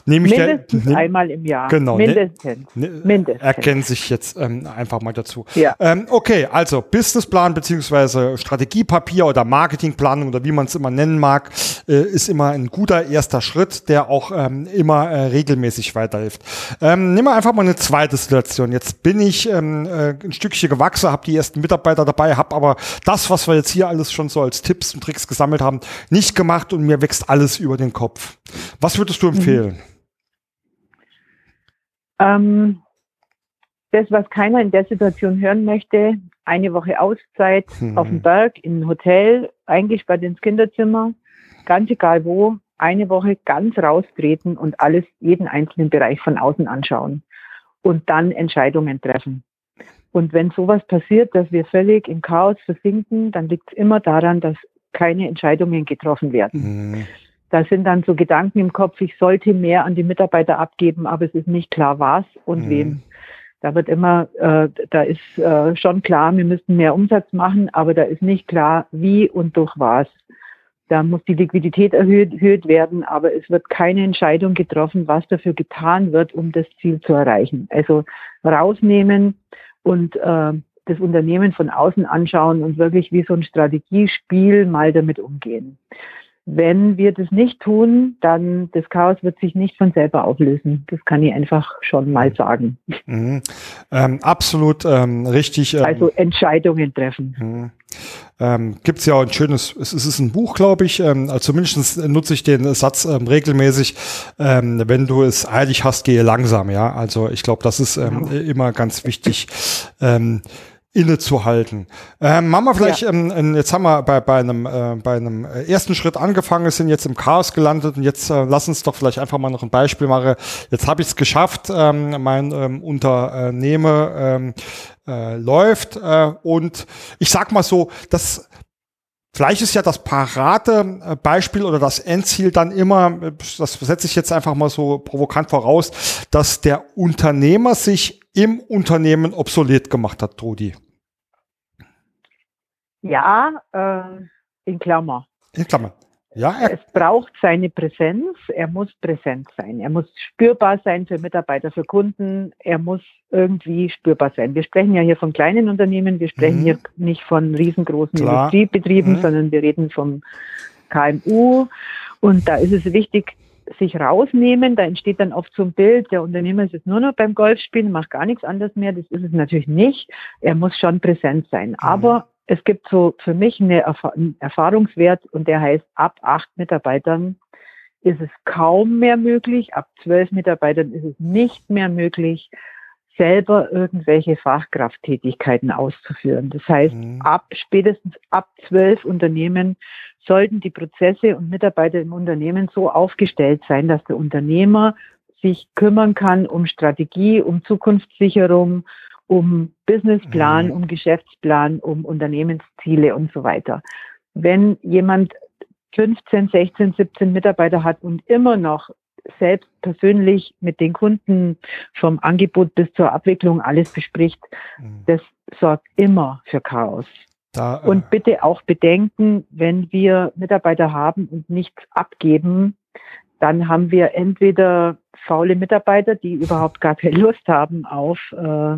Nehme ich Mindestens nehm, einmal im Jahr. Genau. Ne- Mindestens. Ne, Mindestens. Erkennen sich jetzt ähm, einfach mal dazu. Ja. Ähm, okay, also Businessplan beziehungsweise Strategiepapier oder Marketingplanung oder wie man es immer nennen mag, äh, ist immer ein guter erster Schritt, der auch ähm, immer äh, regelmäßig weiterhilft. Ähm, nehmen wir einfach mal eine zweite Situation. Jetzt bin ich ähm, äh, ein Stückchen gewachsen, habe die ersten Mitarbeiter dabei, habe aber das, was wir jetzt hier alles schon so als Tipps und Tricks gesammelt haben, nicht gemacht und mir wächst alles über den Kopf. Was würdest du empfehlen? Ähm, das, was keiner in der Situation hören möchte, eine Woche Auszeit mhm. auf dem Berg, in ein Hotel, eingesperrt ins Kinderzimmer, ganz egal wo, eine Woche ganz raustreten und alles, jeden einzelnen Bereich von außen anschauen und dann Entscheidungen treffen. Und wenn sowas passiert, dass wir völlig im Chaos versinken, dann liegt es immer daran, dass keine Entscheidungen getroffen werden. Mhm. Da sind dann so Gedanken im Kopf, ich sollte mehr an die Mitarbeiter abgeben, aber es ist nicht klar, was und mhm. wem. Da wird immer, äh, da ist äh, schon klar, wir müssten mehr Umsatz machen, aber da ist nicht klar, wie und durch was. Da muss die Liquidität erhöht, erhöht werden, aber es wird keine Entscheidung getroffen, was dafür getan wird, um das Ziel zu erreichen. Also rausnehmen und äh, das Unternehmen von außen anschauen und wirklich wie so ein Strategiespiel mal damit umgehen. Wenn wir das nicht tun, dann das Chaos wird sich nicht von selber auflösen. Das kann ich einfach schon mal mhm. sagen. Mhm. Ähm, absolut ähm, richtig. Ähm, also Entscheidungen treffen. Mhm. Ähm, Gibt es ja auch ein schönes, es ist ein Buch, glaube ich, ähm, also zumindest nutze ich den Satz ähm, regelmäßig, ähm, wenn du es eilig hast, gehe langsam, ja. Also ich glaube, das ist ähm, genau. immer ganz wichtig. Ähm, innezuhalten. Ähm, wir vielleicht, ja. ähm, jetzt haben wir bei, bei, einem, äh, bei einem ersten Schritt angefangen, sind jetzt im Chaos gelandet und jetzt äh, lass uns doch vielleicht einfach mal noch ein Beispiel machen. Jetzt habe ich es geschafft, ähm, mein ähm, Unternehmen ähm, äh, läuft äh, und ich sag mal so, das Vielleicht ist ja das parate Beispiel oder das Endziel dann immer, das setze ich jetzt einfach mal so provokant voraus, dass der Unternehmer sich im Unternehmen obsolet gemacht hat, Trudi. Ja, äh, in Klammer. In Klammer. Ja, es braucht seine Präsenz. Er muss präsent sein. Er muss spürbar sein für Mitarbeiter, für Kunden. Er muss irgendwie spürbar sein. Wir sprechen ja hier von kleinen Unternehmen. Wir sprechen mhm. hier nicht von riesengroßen Klar. Industriebetrieben, mhm. sondern wir reden vom KMU. Und da ist es wichtig, sich rausnehmen. Da entsteht dann oft so ein Bild, der Unternehmer ist jetzt nur noch beim Golfspielen, macht gar nichts anderes mehr. Das ist es natürlich nicht. Er muss schon präsent sein. Mhm. Aber es gibt so für mich eine einen Erfahrungswert und der heißt, ab acht Mitarbeitern ist es kaum mehr möglich, ab zwölf Mitarbeitern ist es nicht mehr möglich, selber irgendwelche Fachkrafttätigkeiten auszuführen. Das heißt, mhm. ab spätestens ab zwölf Unternehmen sollten die Prozesse und Mitarbeiter im Unternehmen so aufgestellt sein, dass der Unternehmer sich kümmern kann um Strategie, um Zukunftssicherung, um Businessplan, mhm. um Geschäftsplan, um Unternehmensziele und so weiter. Wenn jemand 15, 16, 17 Mitarbeiter hat und immer noch selbst persönlich mit den Kunden vom Angebot bis zur Abwicklung alles bespricht, mhm. das sorgt immer für Chaos. Da, äh und bitte auch bedenken, wenn wir Mitarbeiter haben und nichts abgeben, dann haben wir entweder faule Mitarbeiter, die überhaupt gar keine Lust haben auf äh,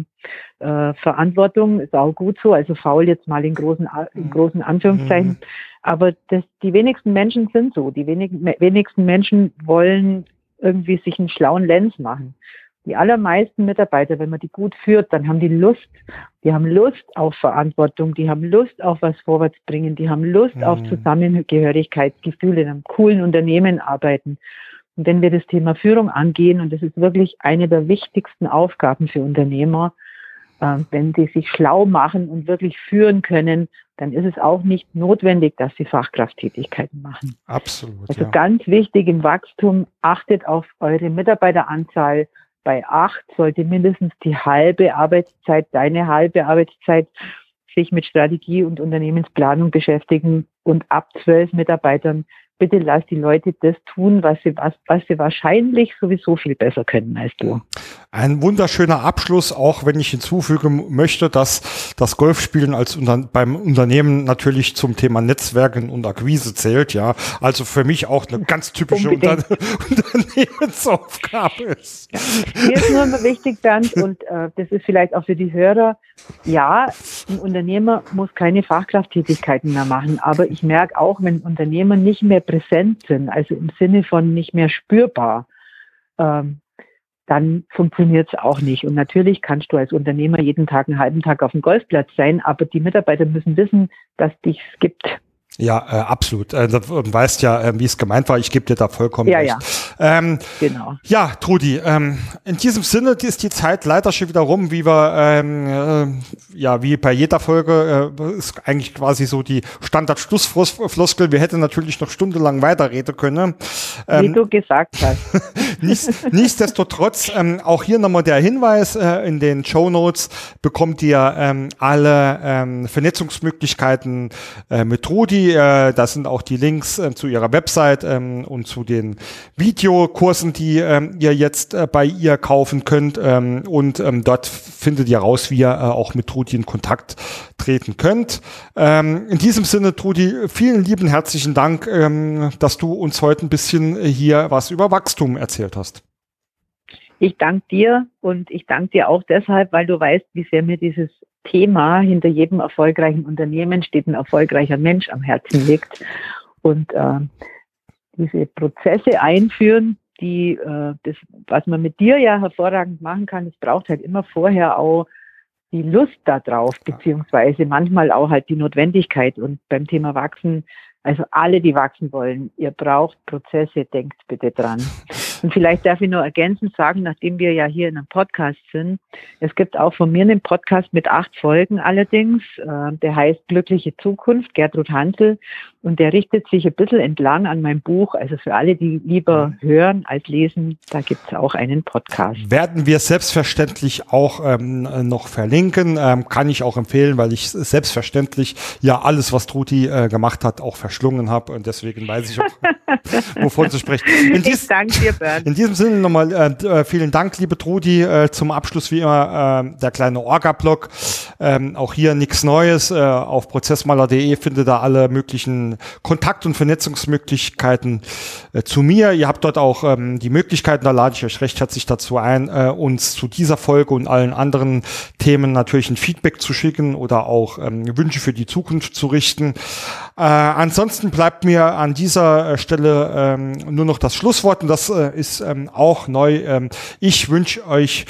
äh, Verantwortung, ist auch gut so, also faul jetzt mal in großen, in großen Anführungszeichen. Mhm. Aber das, die wenigsten Menschen sind so. Die wenig, wenigsten Menschen wollen irgendwie sich einen schlauen Lenz machen. Die allermeisten Mitarbeiter, wenn man die gut führt, dann haben die Lust, die haben Lust auf Verantwortung, die haben Lust auf was vorwärts bringen, die haben Lust mhm. auf Zusammengehörigkeitsgefühle in einem coolen Unternehmen arbeiten. Und wenn wir das Thema Führung angehen, und das ist wirklich eine der wichtigsten Aufgaben für Unternehmer, äh, wenn sie sich schlau machen und wirklich führen können, dann ist es auch nicht notwendig, dass sie Fachkrafttätigkeiten machen. Absolut. Also ja. ganz wichtig im Wachstum, achtet auf eure Mitarbeiteranzahl, bei acht sollte mindestens die halbe Arbeitszeit, deine halbe Arbeitszeit, sich mit Strategie und Unternehmensplanung beschäftigen und ab zwölf Mitarbeitern bitte lass die Leute das tun, was sie, was, was sie wahrscheinlich sowieso viel besser können als du. Ein wunderschöner Abschluss, auch wenn ich hinzufügen möchte, dass das Golfspielen als unter, beim Unternehmen natürlich zum Thema Netzwerken und Akquise zählt, ja. Also für mich auch eine ganz typische Unter Unternehmensaufgabe ist. Ja. Mir ist nur wichtig, Bernd, und äh, das ist vielleicht auch für die Hörer, ja, ein Unternehmer muss keine Fachkrafttätigkeiten mehr machen, aber ich merke auch, wenn Unternehmer nicht mehr präsent sind, also im Sinne von nicht mehr spürbar, ähm, dann funktioniert es auch nicht. Und natürlich kannst du als Unternehmer jeden Tag einen halben Tag auf dem Golfplatz sein, aber die Mitarbeiter müssen wissen, dass dich es gibt. Ja, äh, absolut. Äh, du weißt ja, äh, wie es gemeint war. Ich gebe dir da vollkommen ja, recht. Ja, ähm, genau. Ja, Trudi, ähm, in diesem Sinne ist die Zeit leider schon wieder rum, wie wir, ähm, äh, ja, wie bei jeder Folge, äh, ist eigentlich quasi so die Standard-Schlussfloskel. Wir hätten natürlich noch stundenlang weiterreden können. Ähm, wie du gesagt hast. nichts, nichtsdestotrotz, ähm, auch hier nochmal der Hinweis, äh, in den Show Notes bekommt ihr ähm, alle ähm, Vernetzungsmöglichkeiten äh, mit Trudi äh, das sind auch die Links äh, zu ihrer Website ähm, und zu den Videokursen, die ähm, ihr jetzt äh, bei ihr kaufen könnt. Ähm, und ähm, dort findet ihr raus, wie ihr äh, auch mit Trudi in Kontakt treten könnt. Ähm, in diesem Sinne, Trudi, vielen lieben herzlichen Dank, ähm, dass du uns heute ein bisschen hier was über Wachstum erzählt hast. Ich danke dir und ich danke dir auch deshalb, weil du weißt, wie sehr mir dieses Thema hinter jedem erfolgreichen Unternehmen steht ein erfolgreicher Mensch am Herzen liegt. Und äh, diese Prozesse einführen, die äh, das, was man mit dir ja hervorragend machen kann, es braucht halt immer vorher auch die Lust darauf, beziehungsweise manchmal auch halt die Notwendigkeit. Und beim Thema Wachsen, also alle, die wachsen wollen, ihr braucht Prozesse, denkt bitte dran. Und vielleicht darf ich nur ergänzend sagen, nachdem wir ja hier in einem Podcast sind, es gibt auch von mir einen Podcast mit acht Folgen allerdings, äh, der heißt Glückliche Zukunft, Gertrud Hansel, und der richtet sich ein bisschen entlang an mein Buch. Also für alle, die lieber hören als lesen, da gibt es auch einen Podcast. Werden wir selbstverständlich auch ähm, noch verlinken. Ähm, kann ich auch empfehlen, weil ich selbstverständlich ja alles, was Truti äh, gemacht hat, auch verschlungen habe. Und deswegen weiß ich auch, wovon zu sprechen. In danke dir. In diesem Sinne nochmal äh, äh, vielen Dank, liebe Trudi. Äh, zum Abschluss wie immer äh, der kleine Orga-Blog. Ähm, auch hier nichts Neues. Äh, auf prozessmaler.de findet ihr alle möglichen Kontakt- und Vernetzungsmöglichkeiten äh, zu mir. Ihr habt dort auch ähm, die Möglichkeiten, da lade ich euch recht herzlich dazu ein, äh, uns zu dieser Folge und allen anderen Themen natürlich ein Feedback zu schicken oder auch ähm, Wünsche für die Zukunft zu richten. Äh, ansonsten bleibt mir an dieser äh, Stelle ähm, nur noch das Schlusswort und das äh, ist ähm, auch neu. Ähm, ich wünsche euch,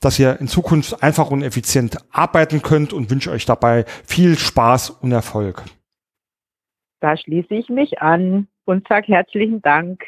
dass ihr in Zukunft einfach und effizient arbeiten könnt und wünsche euch dabei viel Spaß und Erfolg. Da schließe ich mich an und sage herzlichen Dank.